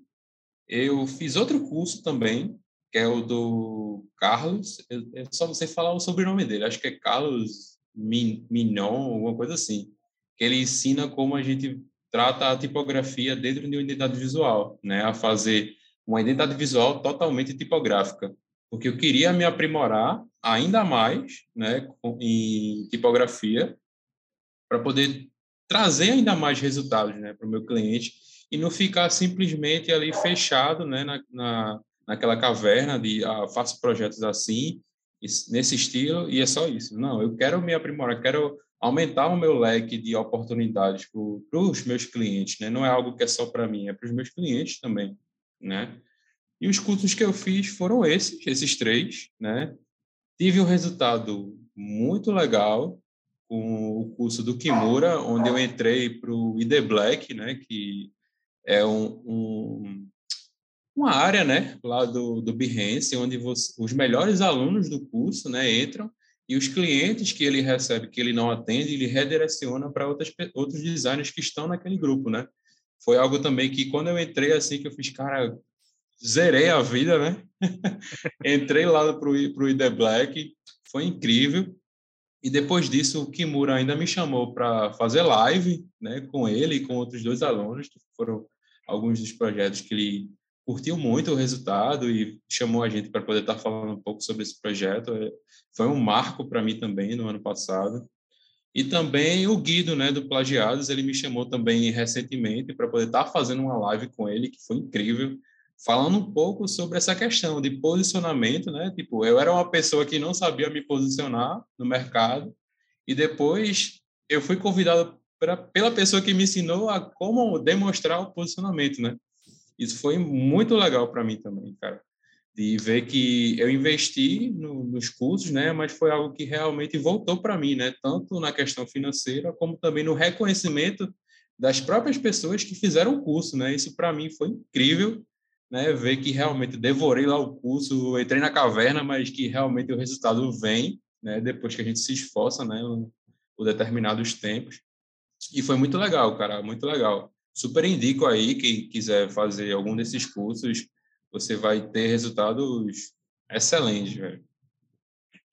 eu fiz outro curso também, que é o do Carlos. É só você falar o sobrenome dele. Acho que é Carlos Mignon, alguma coisa assim, que ele ensina como a gente trata a tipografia dentro de uma identidade visual, né? A fazer uma identidade visual totalmente tipográfica, porque eu queria me aprimorar ainda mais, né, em tipografia, para poder trazer ainda mais resultados, né, para o meu cliente e não ficar simplesmente ali fechado, né, na, na naquela caverna de ah, faço projetos assim nesse estilo e é só isso. Não, eu quero me aprimorar, quero aumentar o meu leque de oportunidades para os meus clientes, né? Não é algo que é só para mim, é para os meus clientes também, né? E os cursos que eu fiz foram esses, esses três, né? Tive um resultado muito legal com o curso do Kimura, onde eu entrei para o ID Black, né? Que é um, um uma área, né, lá do, do Behance, onde você, os melhores alunos do curso, né, entram e os clientes que ele recebe, que ele não atende, ele redireciona para outros designers que estão naquele grupo, né? Foi algo também que quando eu entrei assim que eu fiz, cara, zerei a vida, né? entrei lá para o ID Black, foi incrível. E depois disso, o Kimura ainda me chamou para fazer live, né, com ele e com outros dois alunos, que foram alguns dos projetos que ele curtiu muito o resultado e chamou a gente para poder estar tá falando um pouco sobre esse projeto. É, foi um marco para mim também no ano passado. E também o Guido, né, do Plagiados, ele me chamou também recentemente para poder estar tá fazendo uma live com ele, que foi incrível, falando um pouco sobre essa questão de posicionamento, né? Tipo, eu era uma pessoa que não sabia me posicionar no mercado e depois eu fui convidado pra, pela pessoa que me ensinou a como demonstrar o posicionamento, né? Isso foi muito legal para mim também, cara, de ver que eu investi no, nos cursos, né, mas foi algo que realmente voltou para mim, né, tanto na questão financeira como também no reconhecimento das próprias pessoas que fizeram o curso, né? Isso para mim foi incrível, né, ver que realmente devorei lá o curso, entrei na caverna, mas que realmente o resultado vem, né, depois que a gente se esforça, né, por determinados tempos. E foi muito legal, cara, muito legal super indico aí, quem quiser fazer algum desses cursos, você vai ter resultados excelentes, velho.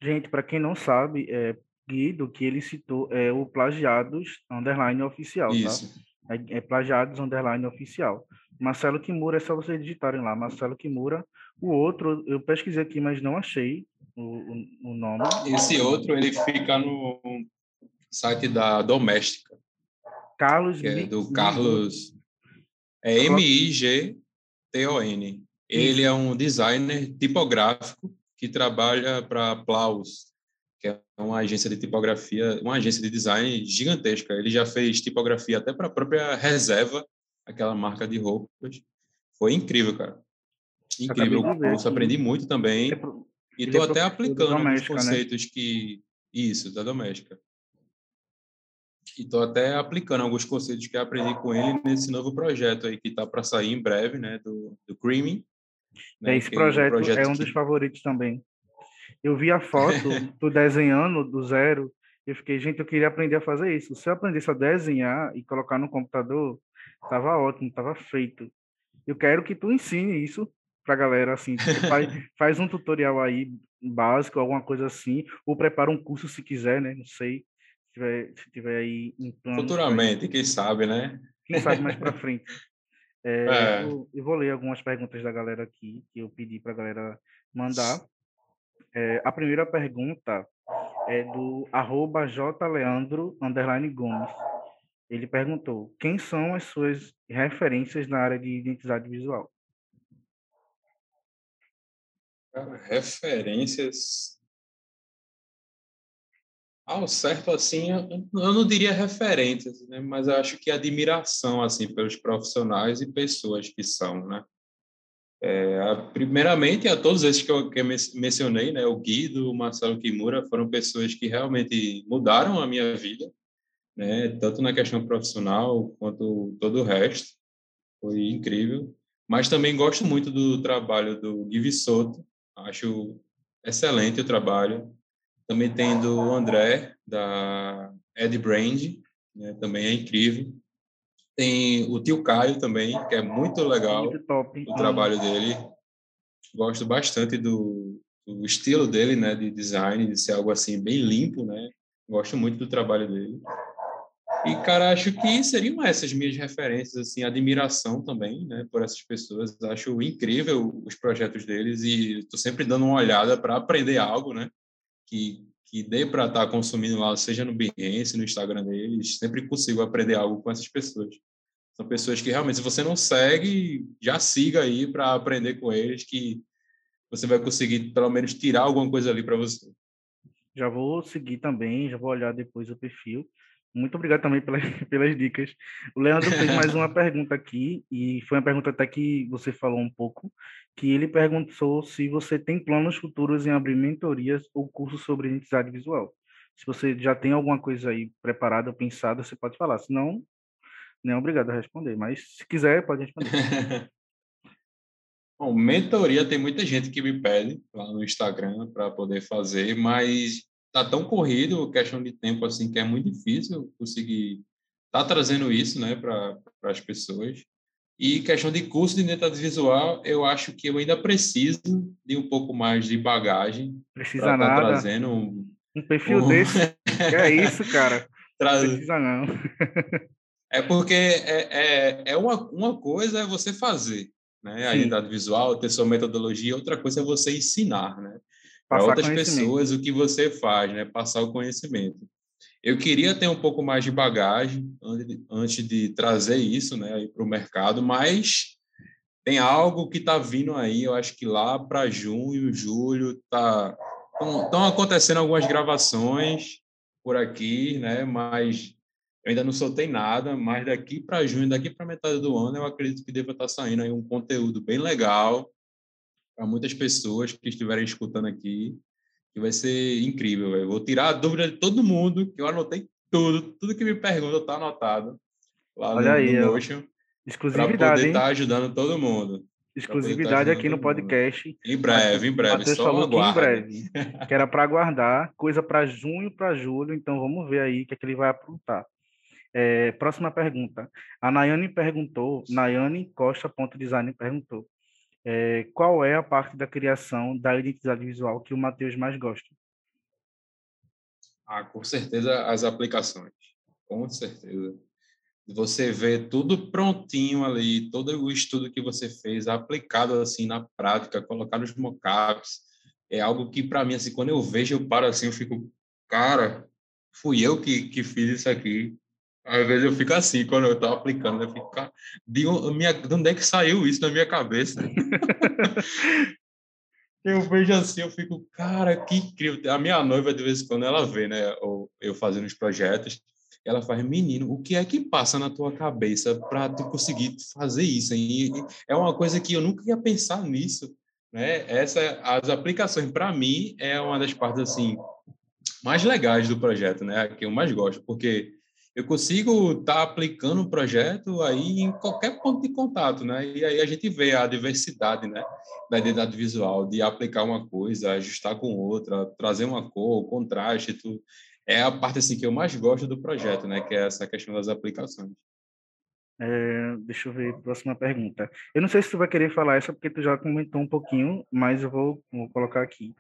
Gente, para quem não sabe, é Guido, que ele citou, é o Plagiados Underline Oficial, tá? Isso. tá? É, é Plagiados Underline Oficial. Marcelo Kimura, é só vocês digitarem lá, Marcelo Kimura. O outro, eu pesquisei aqui, mas não achei o, o, o nome. Esse outro, ele fica no site da Doméstica. Carlos que é do Carlos é M I G T O N. Ele é um designer tipográfico que trabalha para Plaus, que é uma agência de tipografia, uma agência de design gigantesca. Ele já fez tipografia até para a própria Reserva, aquela marca de roupas. Foi incrível, cara. Incrível o curso, aprendi muito também. É e estou é até aplicando alguns né? conceitos né? que. Isso, da doméstica e estou até aplicando alguns conceitos que aprendi com ele nesse novo projeto aí que está para sair em breve, né, do, do Creaming. Né, Esse projeto, é um, projeto é um que... dos favoritos também. Eu vi a foto do desenhando do zero, eu fiquei, gente, eu queria aprender a fazer isso. Se eu aprendesse a desenhar e colocar no computador, tava ótimo, tava feito. Eu quero que tu ensine isso pra galera, assim, faz, faz um tutorial aí básico, alguma coisa assim, ou prepara um curso se quiser, né? Não sei tiver, se tiver aí em plano. Futuramente, quem sabe, né? Quem sabe mais para frente. É, é. Eu, eu, vou ler algumas perguntas da galera aqui, que eu pedi para a galera mandar. É, a primeira pergunta é do arroba jleandro, underline Gomes. Ele perguntou, quem são as suas referências na área de identidade visual? referências Ao certo, assim, eu não diria referências, né? mas acho que admiração, assim, pelos profissionais e pessoas que são, né? É, primeiramente, a todos esses que eu, que eu mencionei, né? O Guido, o Marcelo Kimura, foram pessoas que realmente mudaram a minha vida, né? Tanto na questão profissional quanto todo o resto. Foi incrível. Mas também gosto muito do trabalho do Gui Soto. Acho excelente o trabalho. Também tem do André, da Ed Brand, né? também é incrível. Tem o Tio Caio também, que é muito legal muito top. o trabalho dele. Gosto bastante do, do, estilo dele, né, de design, de ser algo assim bem limpo, né? Gosto muito do trabalho dele. E, cara, acho que seriam essas minhas referências, assim, admiração também, né, por essas pessoas. Acho incrível os projetos deles e estou sempre dando uma olhada para aprender algo, né? Que, que dê para estar tá consumindo lá, seja no Behance, no Instagram deles, sempre consigo aprender algo com essas pessoas. São pessoas que realmente, se você não segue, já siga aí para aprender com eles, que você vai conseguir pelo menos tirar alguma coisa ali para você. Já vou seguir também, já vou olhar depois o perfil. Muito obrigado também pelas, pelas dicas. O Leandro fez mais uma pergunta aqui, e foi uma pergunta até que você falou um pouco, que ele perguntou se você tem planos futuros em abrir mentorias ou cursos sobre identidade visual. Se você já tem alguma coisa aí preparada, pensada, você pode falar. Se não, nem é obrigado a responder, mas se quiser, pode responder. Bom, mentoria tem muita gente que me pede lá no Instagram para poder fazer, mas tá tão corrido, questão de tempo assim, que é muito difícil conseguir tá trazendo isso, né, para as pessoas. E questão de curso de identidade visual, eu acho que eu ainda preciso de um pouco mais de bagagem. Precisa tá nada. trazendo um, um perfil um... desse. que é isso, cara. Traz... Precisa não. é porque é, é, é uma, uma coisa é você fazer, né? A identidade visual, ter sua metodologia, outra coisa é você ensinar, né? Para outras pessoas o que você faz, né? Passar o conhecimento. Eu queria ter um pouco mais de bagagem antes de trazer isso, né, para o mercado, mas tem algo que está vindo aí. Eu acho que lá para junho, julho, tá estão acontecendo algumas gravações por aqui, né? Mas eu ainda não soltei nada. Mas daqui para junho, daqui para metade do ano, eu acredito que deva estar tá saindo aí um conteúdo bem legal para muitas pessoas que estiverem escutando aqui, que vai ser incrível. Véio. Vou tirar a dúvida de todo mundo, que eu anotei tudo, tudo que me pergunta está anotado lá Olha no, aí, no Notion. Exclusividade. Para poder estar tá ajudando todo mundo. Exclusividade tá aqui no podcast. Em breve, em breve. Matheus só falou em breve. que era para aguardar, coisa para junho, para julho. Então vamos ver aí o que, é que ele vai aprontar. É, próxima pergunta. A Nayane perguntou, Nayane Costa ponto design perguntou é, qual é a parte da criação da identidade visual que o Matheus mais gosta? Ah, com certeza as aplicações. Com certeza. Você vê tudo prontinho ali, todo o estudo que você fez aplicado assim na prática, colocar nos mockups, é algo que para mim assim, quando eu vejo, eu paro assim, eu fico, cara, fui eu que, que fiz isso aqui. Às vezes eu fico assim, quando eu estou aplicando, eu fico, de, minha, de onde é que saiu isso na minha cabeça? eu vejo assim, eu fico, cara, que incrível. A minha noiva, de vez em quando, ela vê, né, eu fazendo os projetos, ela faz, menino, o que é que passa na tua cabeça para tu conseguir fazer isso? E é uma coisa que eu nunca ia pensar nisso, né? Essa, as aplicações, para mim, é uma das partes, assim, mais legais do projeto, né? Que eu mais gosto, porque eu consigo estar tá aplicando o projeto aí em qualquer ponto de contato, né? E aí a gente vê a diversidade, né, da identidade visual, de aplicar uma coisa, ajustar com outra, trazer uma cor, contraste, tudo. É a parte assim que eu mais gosto do projeto, né, que é essa questão das aplicações. É, deixa eu ver, próxima pergunta. Eu não sei se tu vai querer falar essa, porque tu já comentou um pouquinho, mas eu vou, vou colocar aqui.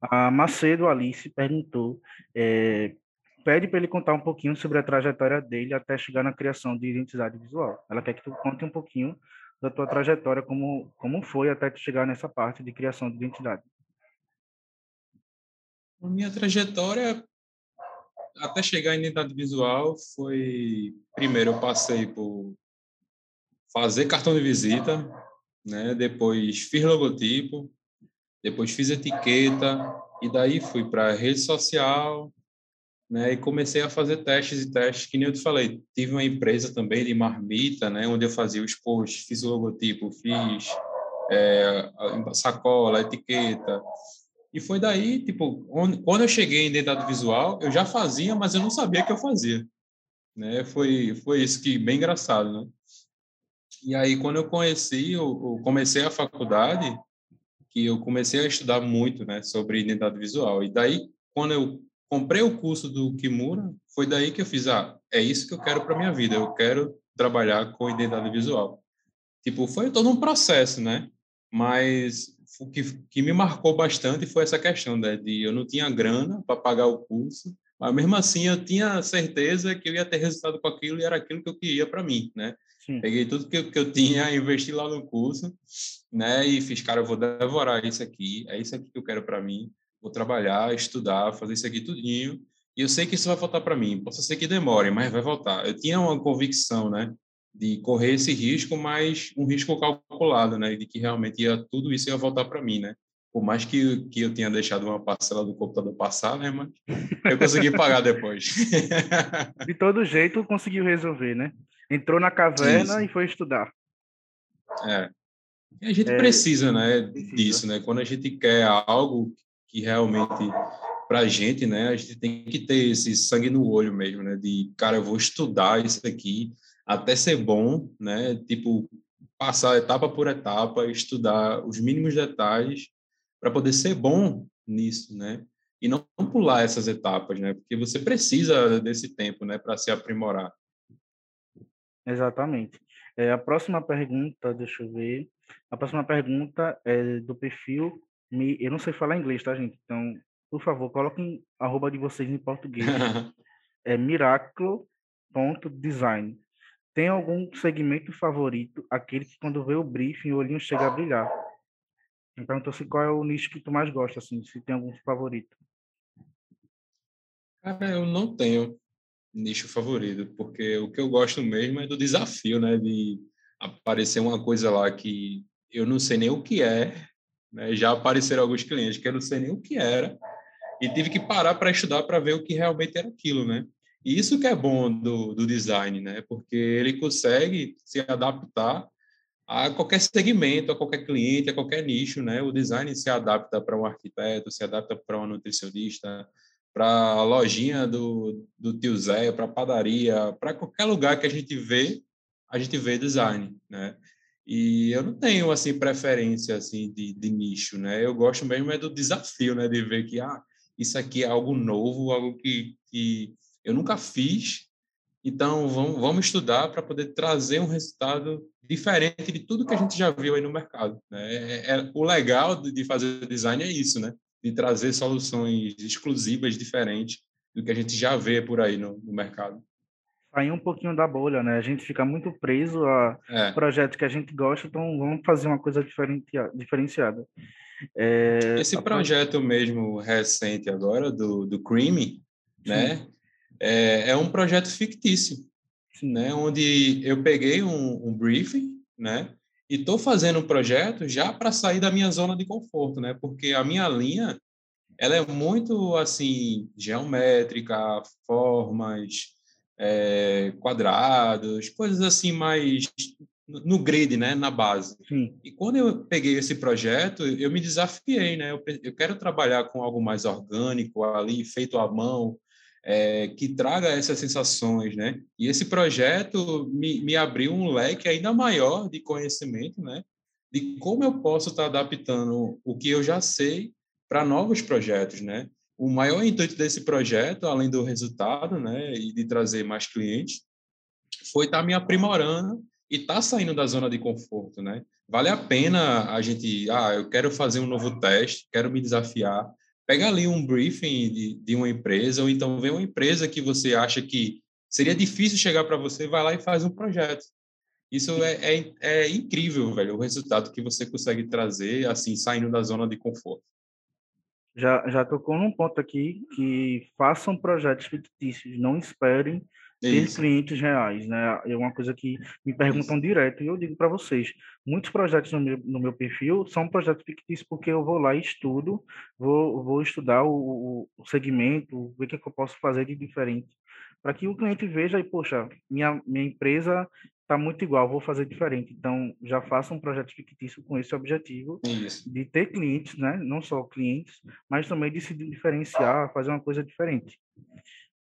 A Macedo Alice perguntou é, pede para ele contar um pouquinho sobre a trajetória dele até chegar na criação de identidade visual. Ela quer que tu conte um pouquinho da tua trajetória, como, como foi até tu chegar nessa parte de criação de identidade. A minha trajetória até chegar em identidade visual foi primeiro eu passei por fazer cartão de visita, né? Depois fiz logotipo, depois fiz etiqueta e daí fui para rede social, né? E comecei a fazer testes e testes, que nem eu te falei. Tive uma empresa também de marmita, né? Onde eu fazia os posts, fiz o logotipo, fiz é, sacola, etiqueta. E foi daí, tipo, onde, quando eu cheguei em identidade visual, eu já fazia, mas eu não sabia que eu fazia. Né? Foi, foi isso que bem engraçado, né? E aí, quando eu conheci, eu, eu comecei a faculdade, que eu comecei a estudar muito, né, sobre identidade visual. E daí, quando eu comprei o curso do Kimura, foi daí que eu fiz, ah, é isso que eu quero para minha vida, eu quero trabalhar com identidade visual. Tipo, foi todo um processo, né? Mas o que, que me marcou bastante foi essa questão, né, de eu não tinha grana para pagar o curso, mas mesmo assim eu tinha certeza que eu ia ter resultado com aquilo e era aquilo que eu queria para mim, né? Sim. Peguei tudo que que eu tinha, investi lá no curso, né? E fiz, cara, eu vou devorar isso aqui, é isso aqui que eu quero para mim vou trabalhar, estudar, fazer isso aqui tudinho, e eu sei que isso vai voltar para mim. Posso ser que demore, mas vai voltar. Eu tinha uma convicção, né, de correr esse risco, mas um risco calculado, né, de que realmente ia tudo isso ia voltar para mim, né? Por mais que, que eu tenha deixado uma parcela do computador passar, né, mas eu consegui pagar depois. de todo jeito, conseguiu resolver, né? Entrou na caverna isso. e foi estudar. É. A gente é, precisa, né, precisa. disso, né? Quando a gente quer algo que realmente para a gente, né, a gente tem que ter esse sangue no olho mesmo, né, de cara, eu vou estudar isso aqui até ser bom, né, tipo passar etapa por etapa, estudar os mínimos detalhes para poder ser bom nisso, né, e não pular essas etapas, né, porque você precisa desse tempo, né, para se aprimorar. Exatamente. É, a próxima pergunta, deixa eu ver. A próxima pergunta é do perfil me, eu não sei falar inglês, tá, gente? Então, por favor, coloquem arroba de vocês em português. é miraclo.design. Tem algum segmento favorito? Aquele que quando vê o briefing o olhinho chega a brilhar. Então, então assim, qual é o nicho que tu mais gosta, assim, se tem algum favorito? Cara, eu não tenho nicho favorito, porque o que eu gosto mesmo é do desafio, né? De aparecer uma coisa lá que eu não sei nem o que é, né? Já apareceram alguns clientes que eu não sei nem o que era e tive que parar para estudar para ver o que realmente era aquilo, né? E isso que é bom do, do design, né? Porque ele consegue se adaptar a qualquer segmento, a qualquer cliente, a qualquer nicho, né? O design se adapta para um arquiteto, se adapta para um nutricionista, para a lojinha do, do tio Zé, para a padaria, para qualquer lugar que a gente vê, a gente vê design, né? E eu não tenho assim preferência assim de, de nicho, né? Eu gosto mesmo é do desafio, né? De ver que ah, isso aqui é algo novo, algo que, que eu nunca fiz. Então vamos, vamos estudar para poder trazer um resultado diferente de tudo que a gente já viu aí no mercado. Né? É, é, o legal de fazer design é isso, né? De trazer soluções exclusivas, diferentes do que a gente já vê por aí no, no mercado sair um pouquinho da bolha, né? A gente fica muito preso a é. projetos que a gente gosta, então vamos fazer uma coisa diferenciada. É, Esse projeto mesmo recente agora, do, do Creamy, né? É, é, um projeto fictício, Sim. né? Onde eu peguei um, um briefing, né? E estou fazendo um projeto já para sair da minha zona de conforto, né? Porque a minha linha, ela é muito, assim, geométrica, formas, é, quadrados, coisas assim mais no grid, né, na base. Sim. E quando eu peguei esse projeto, eu me desafiei, né? Eu, eu quero trabalhar com algo mais orgânico ali, feito à mão, é, que traga essas sensações, né? E esse projeto me, me abriu um leque ainda maior de conhecimento, né? De como eu posso estar adaptando o que eu já sei para novos projetos, né? O maior intuito desse projeto, além do resultado, né, e de trazer mais clientes, foi estar tá me aprimorando e estar tá saindo da zona de conforto, né? Vale a pena a gente, ah, eu quero fazer um novo teste, quero me desafiar, pega ali um briefing de, de uma empresa ou então vê uma empresa que você acha que seria difícil chegar para você, vai lá e faz um projeto. Isso é, é, é incrível, velho, o resultado que você consegue trazer, assim, saindo da zona de conforto já, já tocou num ponto aqui que façam projetos fictícios, não esperem ter clientes reais, né? É uma coisa que me perguntam Isso. direto e eu digo para vocês, muitos projetos no meu, no meu perfil são projetos fictícios porque eu vou lá e estudo, vou, vou estudar o, o segmento, ver o que, é que eu posso fazer de diferente, para que o cliente veja e, poxa, minha, minha empresa está muito igual, vou fazer diferente. Então, já faça um projeto fictício com esse objetivo Isso. de ter clientes, né? Não só clientes, mas também de se diferenciar, fazer uma coisa diferente.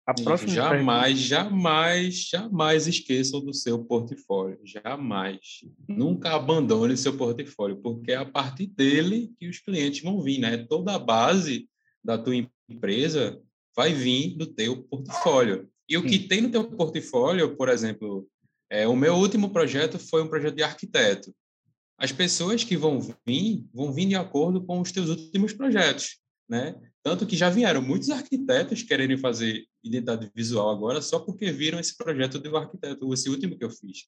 A próxima jamais, pergunta... jamais, jamais esqueçam do seu portfólio. Jamais. Nunca abandone seu portfólio, porque é a partir dele que os clientes vão vir, né? Toda a base da tua empresa vai vir do teu portfólio. E o que tem no teu portfólio, por exemplo, é, o meu último projeto foi um projeto de arquiteto. As pessoas que vão vir, vão vir de acordo com os teus últimos projetos, né? Tanto que já vieram muitos arquitetos quererem fazer identidade visual agora só porque viram esse projeto do arquiteto, esse último que eu fiz.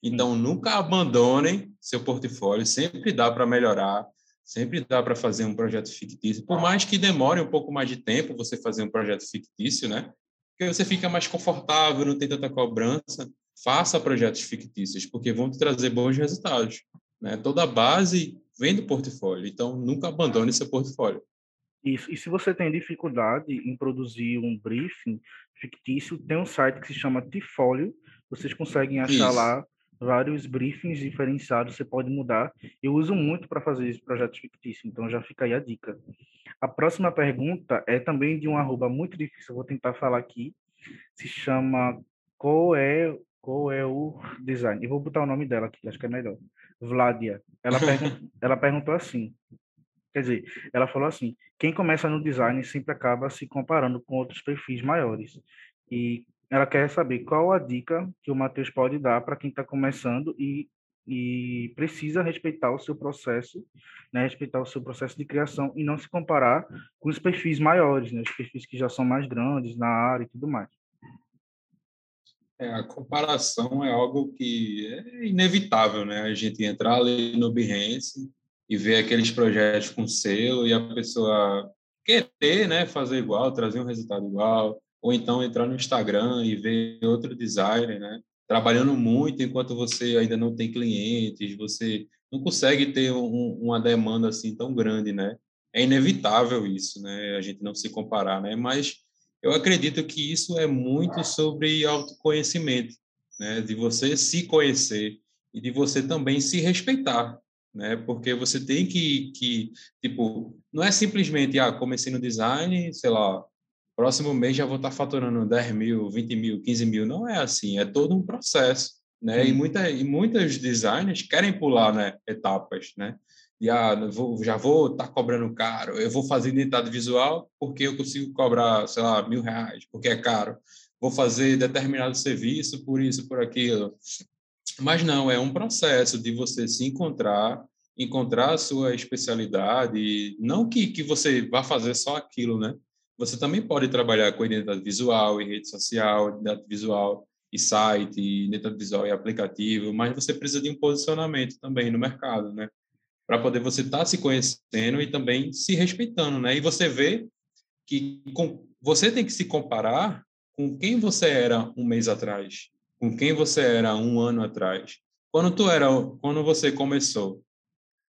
Então, nunca abandonem seu portfólio, sempre dá para melhorar, sempre dá para fazer um projeto fictício, por mais que demore um pouco mais de tempo você fazer um projeto fictício, né? Porque você fica mais confortável, não tem tanta cobrança. Faça projetos fictícios, porque vão te trazer bons resultados. Né? Toda a base vem do portfólio, então nunca abandone seu portfólio. Isso. E se você tem dificuldade em produzir um briefing fictício, tem um site que se chama Tifólio. Vocês conseguem achar Isso. lá vários briefings diferenciados, você pode mudar. Eu uso muito para fazer esse projeto fictício, então já fica aí a dica. A próxima pergunta é também de um arroba muito difícil, vou tentar falar aqui. Se chama qual é, qual é o design? Eu vou botar o nome dela aqui, acho que é melhor. Vladia. Ela, pergun ela perguntou assim: Quer dizer, ela falou assim: quem começa no design sempre acaba se comparando com outros perfis maiores. E ela quer saber qual a dica que o Matheus pode dar para quem está começando e, e precisa respeitar o seu processo, né, respeitar o seu processo de criação e não se comparar com os perfis maiores, né, os perfis que já são mais grandes na área e tudo mais. É, a comparação é algo que é inevitável, né? A gente entrar ali no Behance e ver aqueles projetos com selo e a pessoa querer né, fazer igual, trazer um resultado igual, ou então entrar no Instagram e ver outro designer, né, trabalhando muito enquanto você ainda não tem clientes, você não consegue ter um, uma demanda assim tão grande, né? É inevitável isso, né? A gente não se comparar, né? Mas eu acredito que isso é muito sobre autoconhecimento, né? De você se conhecer e de você também se respeitar, né? Porque você tem que, que tipo, não é simplesmente, ah, comecei no design, sei lá, próximo mês já vou estar faturando 10 mil, 20 mil, 15 mil. Não é assim, é todo um processo, né? Hum. E, muita, e muitos designers querem pular, né, etapas, né? E, ah, vou, já vou estar cobrando caro, eu vou fazer identidade visual porque eu consigo cobrar, sei lá, mil reais, porque é caro. Vou fazer determinado serviço por isso, por aquilo. Mas não, é um processo de você se encontrar, encontrar a sua especialidade, não que, que você vá fazer só aquilo, né? Você também pode trabalhar com identidade visual e rede social, identidade visual e site, identidade visual e aplicativo, mas você precisa de um posicionamento também no mercado, né? Para poder você estar tá se conhecendo e também se respeitando, né? E você vê que com, você tem que se comparar com quem você era um mês atrás com quem você era um ano atrás. Quando tu era, quando você começou,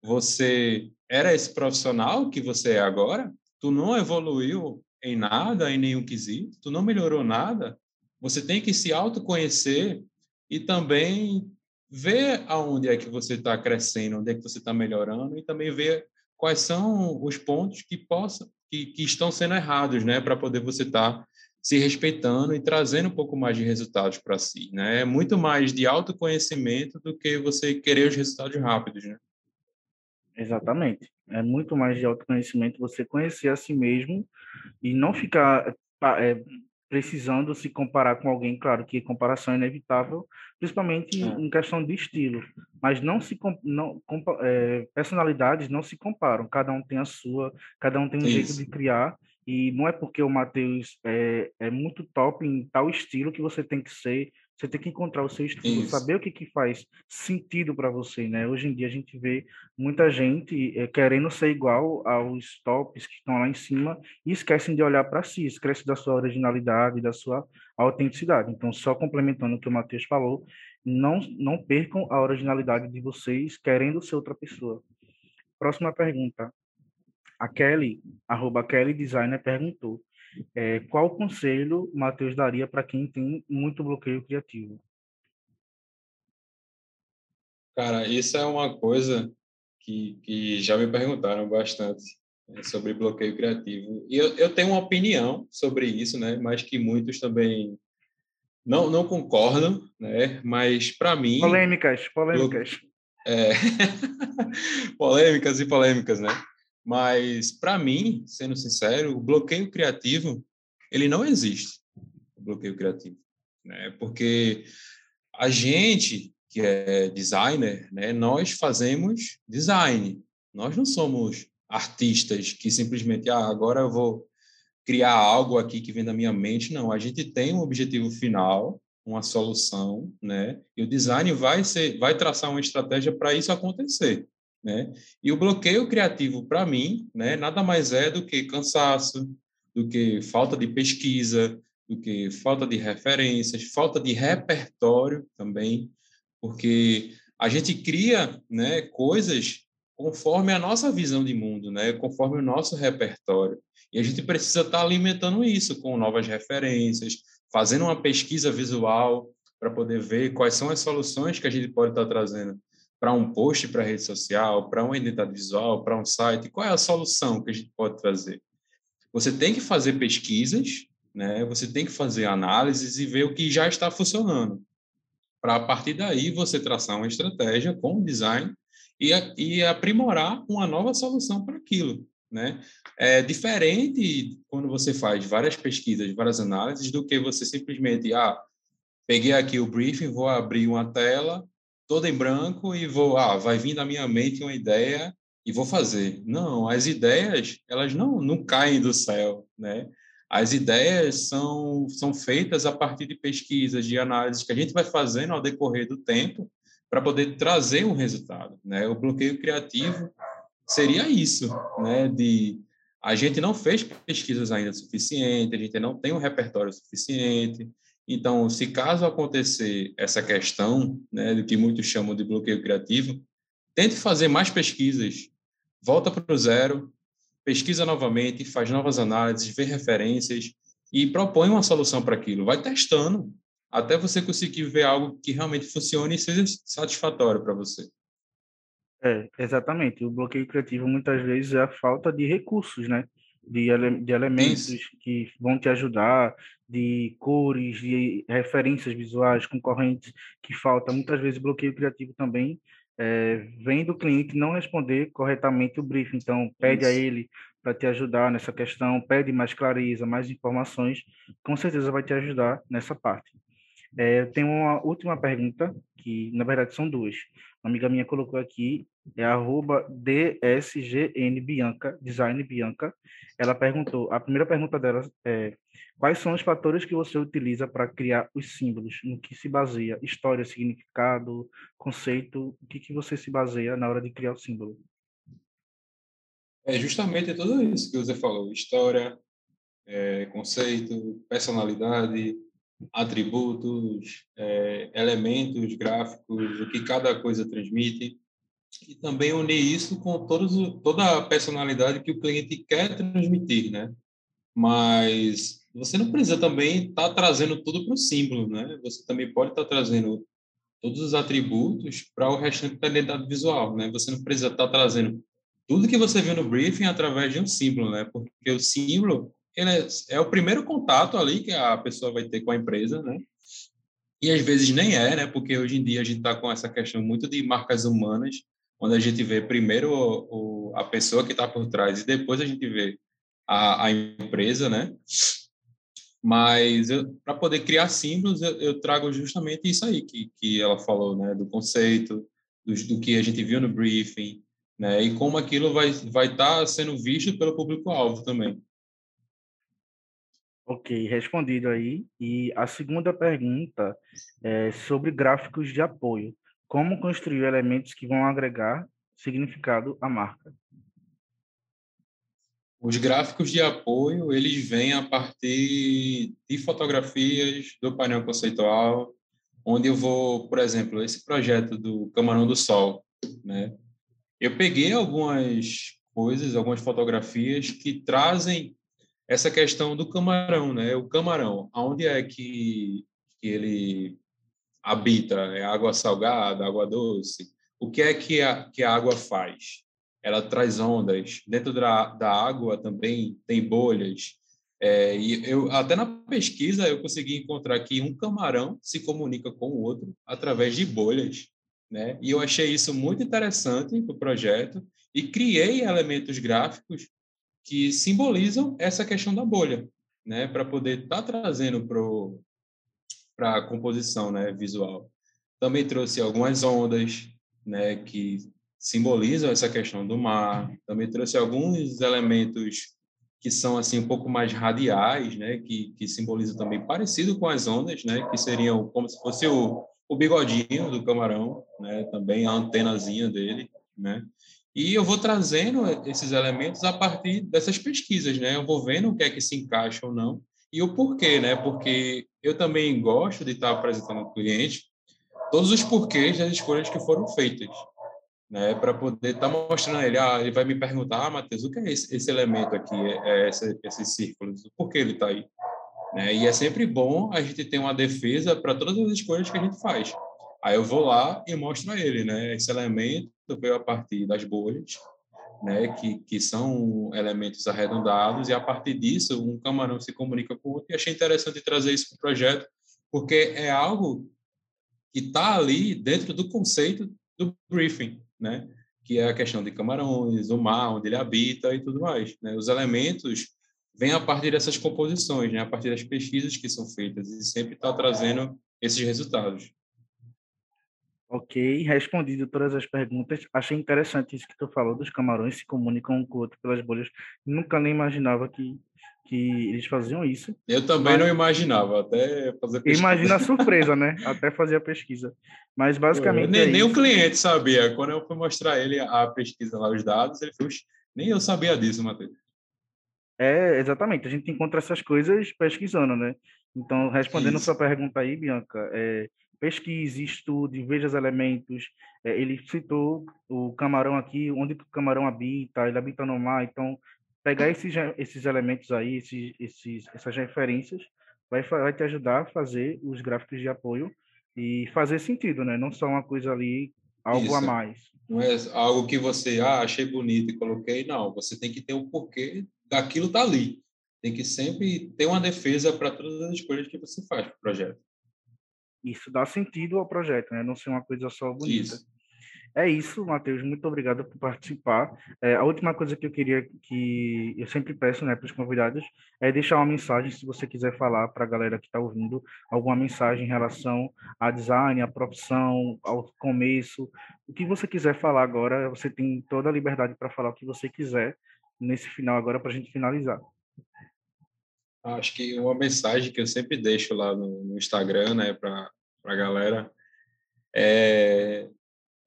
você era esse profissional que você é agora? Tu não evoluiu em nada, em nenhum quesito, tu não melhorou nada. Você tem que se autoconhecer e também ver aonde é que você está crescendo, onde é que você está melhorando e também ver quais são os pontos que possam que, que estão sendo errados, né, para poder você estar tá se respeitando e trazendo um pouco mais de resultados para si, né? É muito mais de autoconhecimento do que você querer os resultados rápidos, né? Exatamente. É muito mais de autoconhecimento você conhecer a si mesmo e não ficar é, precisando se comparar com alguém. Claro que comparação é inevitável, principalmente é. em questão de estilo. Mas não se não é, personalidades não se comparam. Cada um tem a sua, cada um tem um Isso. jeito de criar e não é porque o Matheus é, é muito top em tal estilo que você tem que ser Você tem que encontrar o seu estilo, Isso. saber o que, que faz sentido para você, né? Hoje em dia a gente vê muita gente é, querendo ser igual aos tops que estão lá em cima e esquecem de olhar para si, esquecem da sua originalidade, da sua autenticidade. Então, só complementando o que o Matheus falou, não, não percam a originalidade de vocês querendo ser outra pessoa. Próxima pergunta. A Kelly, arroba Kelly Designer, perguntou é, qual conselho Matheus daria para quem tem muito bloqueio criativo? Cara, isso é uma coisa que, que já me perguntaram bastante né, sobre bloqueio criativo. E eu, eu tenho uma opinião sobre isso, né? Mas que muitos também não, não concordam, né? Mas para mim... Polêmicas, polêmicas. É... polêmicas e polêmicas, né? Mas, para mim, sendo sincero, o bloqueio criativo, ele não existe, o bloqueio criativo. Né? Porque a gente, que é designer, né, nós fazemos design. Nós não somos artistas que simplesmente, ah, agora eu vou criar algo aqui que vem da minha mente. Não, a gente tem um objetivo final, uma solução, né? E o design vai ser, vai traçar uma estratégia para isso acontecer. Né? E o bloqueio criativo, para mim, né, nada mais é do que cansaço, do que falta de pesquisa, do que falta de referências, falta de repertório também, porque a gente cria né, coisas conforme a nossa visão de mundo, né, conforme o nosso repertório. E a gente precisa estar tá alimentando isso com novas referências, fazendo uma pesquisa visual para poder ver quais são as soluções que a gente pode estar tá trazendo para um post para rede social, para uma identidade visual, para um site? Qual é a solução que a gente pode trazer? Você tem que fazer pesquisas, né? Você tem que fazer análises e ver o que já está funcionando. Para a partir daí você traçar uma estratégia com o design e, e aprimorar uma nova solução para aquilo, né? É diferente quando você faz várias pesquisas, várias análises, do que você simplesmente, ah, peguei aqui o briefing, vou abrir uma tela todo em branco e vou, ah, vai vir na minha mente uma ideia e vou fazer. Não, as ideias, elas não, não caem do céu, né? As ideias são, são feitas a partir de pesquisas, de análises que a gente vai fazendo ao decorrer do tempo para poder trazer um resultado, né? O bloqueio criativo seria isso, né? De a gente não fez pesquisas ainda suficiente, a gente não tem um repertório suficiente, então, se caso acontecer essa questão, né, do que muitos chamam de bloqueio criativo, tente fazer mais pesquisas, volta para o zero, pesquisa novamente, faz novas análises, vê referências e propõe uma solução para aquilo. Vai testando até você conseguir ver algo que realmente funcione e seja satisfatório para você. É, exatamente. O bloqueio criativo muitas vezes é a falta de recursos, né? De, ele de elementos Isso. que vão te ajudar, de cores, de referências visuais concorrentes que falta. Muitas vezes bloqueio criativo também é, vem do cliente não responder corretamente o briefing. Então, pede Isso. a ele para te ajudar nessa questão, pede mais clareza, mais informações, com certeza vai te ajudar nessa parte. É, eu tenho uma última pergunta, que na verdade são duas. Uma amiga minha colocou aqui, é arroba dsgnbianca, design Bianca. Ela perguntou, a primeira pergunta dela é, quais são os fatores que você utiliza para criar os símbolos? No que se baseia? História, significado, conceito? O que, que você se baseia na hora de criar o símbolo? É justamente tudo isso que você falou: história, é, conceito, personalidade, atributos, é, elementos gráficos, o que cada coisa transmite, e também unir isso com todos, toda a personalidade que o cliente quer transmitir, né? Mas você não precisa também estar tá trazendo tudo para o símbolo, né? Você também pode estar tá trazendo todos os atributos para o restante da identidade visual, né? Você não precisa estar tá trazendo tudo que você viu no briefing através de um símbolo, né? Porque o símbolo ele é, é o primeiro contato ali que a pessoa vai ter com a empresa, né? E às vezes nem é, né? Porque hoje em dia a gente está com essa questão muito de marcas humanas, onde a gente vê primeiro o, o, a pessoa que está por trás e depois a gente vê a, a empresa, né? Mas para poder criar símbolos, eu, eu, trago justamente isso aí que, que ela falou, né? Do conceito, do, do que a gente viu no briefing, né? E como aquilo vai vai estar tá sendo visto pelo público-alvo também. Ok, respondido aí. E a segunda pergunta é sobre gráficos de apoio. Como construir elementos que vão agregar significado à marca? Os gráficos de apoio, eles vêm a partir de fotografias do painel conceitual, onde eu vou, por exemplo, esse projeto do Camarão do Sol, né? Eu peguei algumas coisas, algumas fotografias que trazem essa questão do camarão, né? O camarão, aonde é que, que ele habita? É água salgada, água doce? O que é que a, que a água faz? ela traz ondas. Dentro da, da água também tem bolhas. É, e eu até na pesquisa eu consegui encontrar que um camarão se comunica com o outro através de bolhas, né? E eu achei isso muito interessante para o projeto e criei elementos gráficos que simbolizam essa questão da bolha, né? Para poder estar tá trazendo para a composição, né? Visual. Também trouxe algumas ondas, né? Que simbolizam essa questão do mar. Também trouxe alguns elementos que são assim um pouco mais radiais, né, que, que simbolizam também parecido com as ondas, né, que seriam como se fosse o, o bigodinho do camarão, né, também a antenazinha dele, né. E eu vou trazendo esses elementos a partir dessas pesquisas, né? Eu vou vendo o que é que se encaixa ou não e o porquê, né? Porque eu também gosto de estar apresentando ao cliente todos os porquês das escolhas que foram feitas, né, para poder estar tá mostrando a ele, ah, ele vai me perguntar, ah, Matheus, o que é esse, esse elemento aqui, é, é esse, esses círculos, por que ele está aí? Né? E é sempre bom a gente ter uma defesa para todas as escolhas que a gente faz. Aí eu vou lá e mostro a ele, né, esse elemento veio a partir das bolhas, né, que, que são elementos arredondados, e a partir disso um camarão se comunica com o outro, e achei interessante trazer isso para o projeto, porque é algo que está ali dentro do conceito do briefing, né? que é a questão de camarões, o mar onde ele habita e tudo mais. Né? Os elementos vêm a partir dessas composições, né? a partir das pesquisas que são feitas e sempre está trazendo esses resultados. Ok, respondido todas as perguntas. Achei interessante isso que tu falou dos camarões se comunicam um com o outro pelas bolhas. Nunca nem imaginava que que eles faziam isso. Eu também mas... não imaginava, até fazer pesquisa. Imagina a surpresa, né? Até fazer a pesquisa. Mas basicamente. nem, é nem o cliente sabia. Quando eu fui mostrar ele a pesquisa lá, os dados, ele falou, nem eu sabia disso, Matheus. É, exatamente. A gente encontra essas coisas pesquisando, né? Então, respondendo isso. sua pergunta aí, Bianca, é, pesquise, estude, veja os elementos. É, ele citou o camarão aqui, onde o camarão habita, ele habita no mar, então pegar esses, esses elementos aí, esses, esses, essas referências, vai, vai te ajudar a fazer os gráficos de apoio e fazer sentido, né? Não só uma coisa ali, algo Isso. a mais. Não é algo que você, ah, achei bonito e coloquei. Não, você tem que ter um porquê daquilo tá ali. Tem que sempre ter uma defesa para todas as escolhas que você faz para o projeto. Isso dá sentido ao projeto, né? Não ser uma coisa só bonita. Isso. É isso, Matheus. Muito obrigado por participar. É, a última coisa que eu queria que eu sempre peço né, para os convidados é deixar uma mensagem, se você quiser falar para a galera que está ouvindo, alguma mensagem em relação a design, a profissão, ao começo. O que você quiser falar agora, você tem toda a liberdade para falar o que você quiser nesse final agora para a gente finalizar. Acho que uma mensagem que eu sempre deixo lá no, no Instagram, né, para a galera, é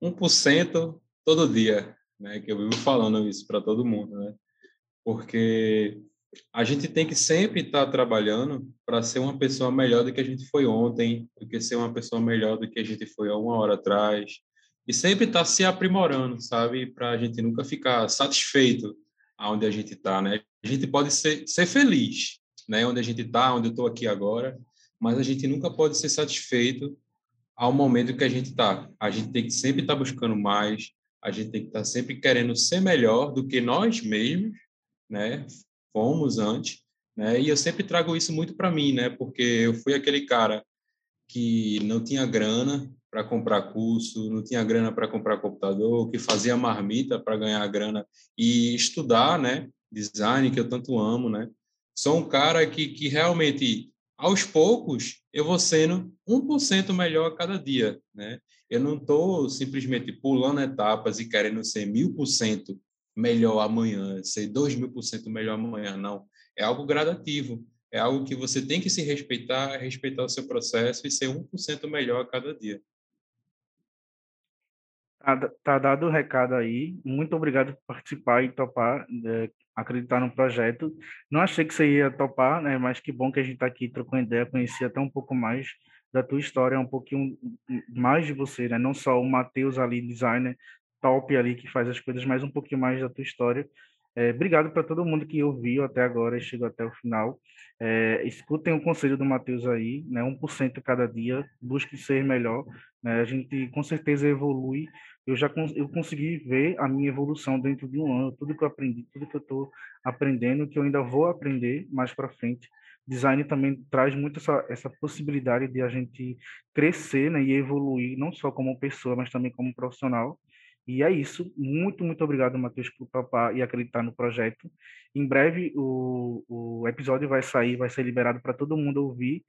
1% todo dia, né? Que eu vivo falando isso para todo mundo, né? Porque a gente tem que sempre estar tá trabalhando para ser uma pessoa melhor do que a gente foi ontem, do que ser uma pessoa melhor do que a gente foi há uma hora atrás. E sempre estar tá se aprimorando, sabe? Para a gente nunca ficar satisfeito aonde a gente está, né? A gente pode ser, ser feliz, né? Onde a gente está, onde eu estou aqui agora, mas a gente nunca pode ser satisfeito ao momento que a gente está. A gente tem que sempre estar tá buscando mais, a gente tem que estar tá sempre querendo ser melhor do que nós mesmos, né? Fomos antes, né? E eu sempre trago isso muito para mim, né? Porque eu fui aquele cara que não tinha grana para comprar curso, não tinha grana para comprar computador, que fazia marmita para ganhar grana e estudar, né? Design que eu tanto amo, né? Sou um cara que, que realmente aos poucos, eu vou sendo 1% melhor a cada dia, né? Eu não estou simplesmente pulando etapas e querendo ser 1000% melhor amanhã, ser 2000% melhor amanhã, não. É algo gradativo. é algo que você tem que se respeitar, respeitar o seu processo e ser 1% melhor a cada dia. Tá, tá dado o recado aí. Muito obrigado por participar e topar, é, acreditar no projeto. Não achei que você ia topar, né? Mas que bom que a gente está aqui trocando ideia, conhecer até um pouco mais da tua história, um pouquinho mais de você, né? Não só o Matheus ali, designer top ali que faz as coisas, mas um pouquinho mais da tua história. É, obrigado para todo mundo que ouviu até agora e chegou até o final. É, escutem o conselho do Matheus aí, né? 1% cada dia, busque ser melhor. Né? A gente com certeza evolui eu já eu consegui ver a minha evolução dentro de um ano, tudo que eu aprendi, tudo que eu estou aprendendo, que eu ainda vou aprender mais para frente. Design também traz muito essa, essa possibilidade de a gente crescer né, e evoluir, não só como pessoa, mas também como profissional. E é isso. Muito, muito obrigado, Matheus, por topar e acreditar no projeto. Em breve o, o episódio vai sair, vai ser liberado para todo mundo ouvir.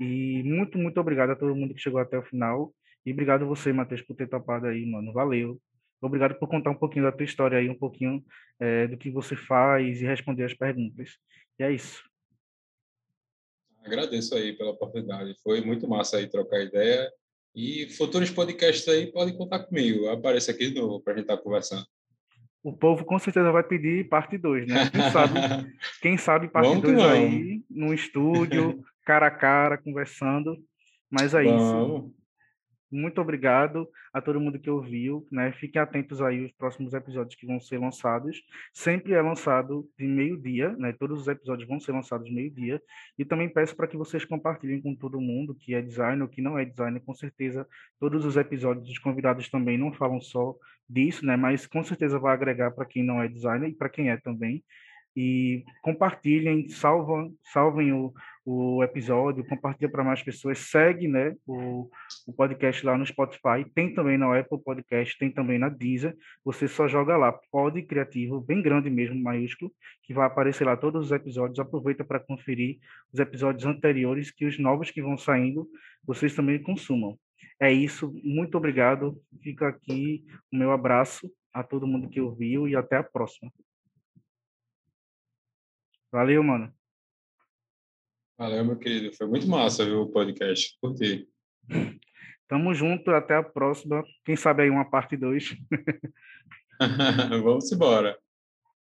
E muito, muito obrigado a todo mundo que chegou até o final. E obrigado você, Matheus, por ter topado aí, mano. Valeu. Obrigado por contar um pouquinho da tua história aí, um pouquinho é, do que você faz e responder as perguntas. E é isso. Agradeço aí pela oportunidade. Foi muito massa aí trocar ideia. E futuros podcasts aí podem contar comigo. Aparece aqui de novo para a gente estar tá conversando. O povo com certeza vai pedir parte 2, né? Quem sabe, quem sabe parte 2 aí, no estúdio, cara a cara, conversando. Mas é Vamos. isso. Muito obrigado a todo mundo que ouviu, né? Fiquem atentos aí aos próximos episódios que vão ser lançados. Sempre é lançado de meio-dia, né? Todos os episódios vão ser lançados meio-dia. E também peço para que vocês compartilhem com todo mundo que é designer ou que não é designer. Com certeza, todos os episódios dos convidados também não falam só disso, né? Mas com certeza vai agregar para quem não é designer e para quem é também e compartilhem, salvam, salvem o, o episódio, compartilha para mais pessoas, segue né, o, o podcast lá no Spotify, tem também na Apple Podcast, tem também na Deezer, você só joga lá, Pod Criativo, bem grande mesmo, maiúsculo, que vai aparecer lá todos os episódios, aproveita para conferir os episódios anteriores, que os novos que vão saindo, vocês também consumam. É isso, muito obrigado, fica aqui o meu abraço a todo mundo que ouviu e até a próxima. Valeu, mano. Valeu, meu querido. Foi muito massa, viu, o podcast. Curti. Tamo junto, até a próxima. Quem sabe aí uma parte 2. Vamos embora.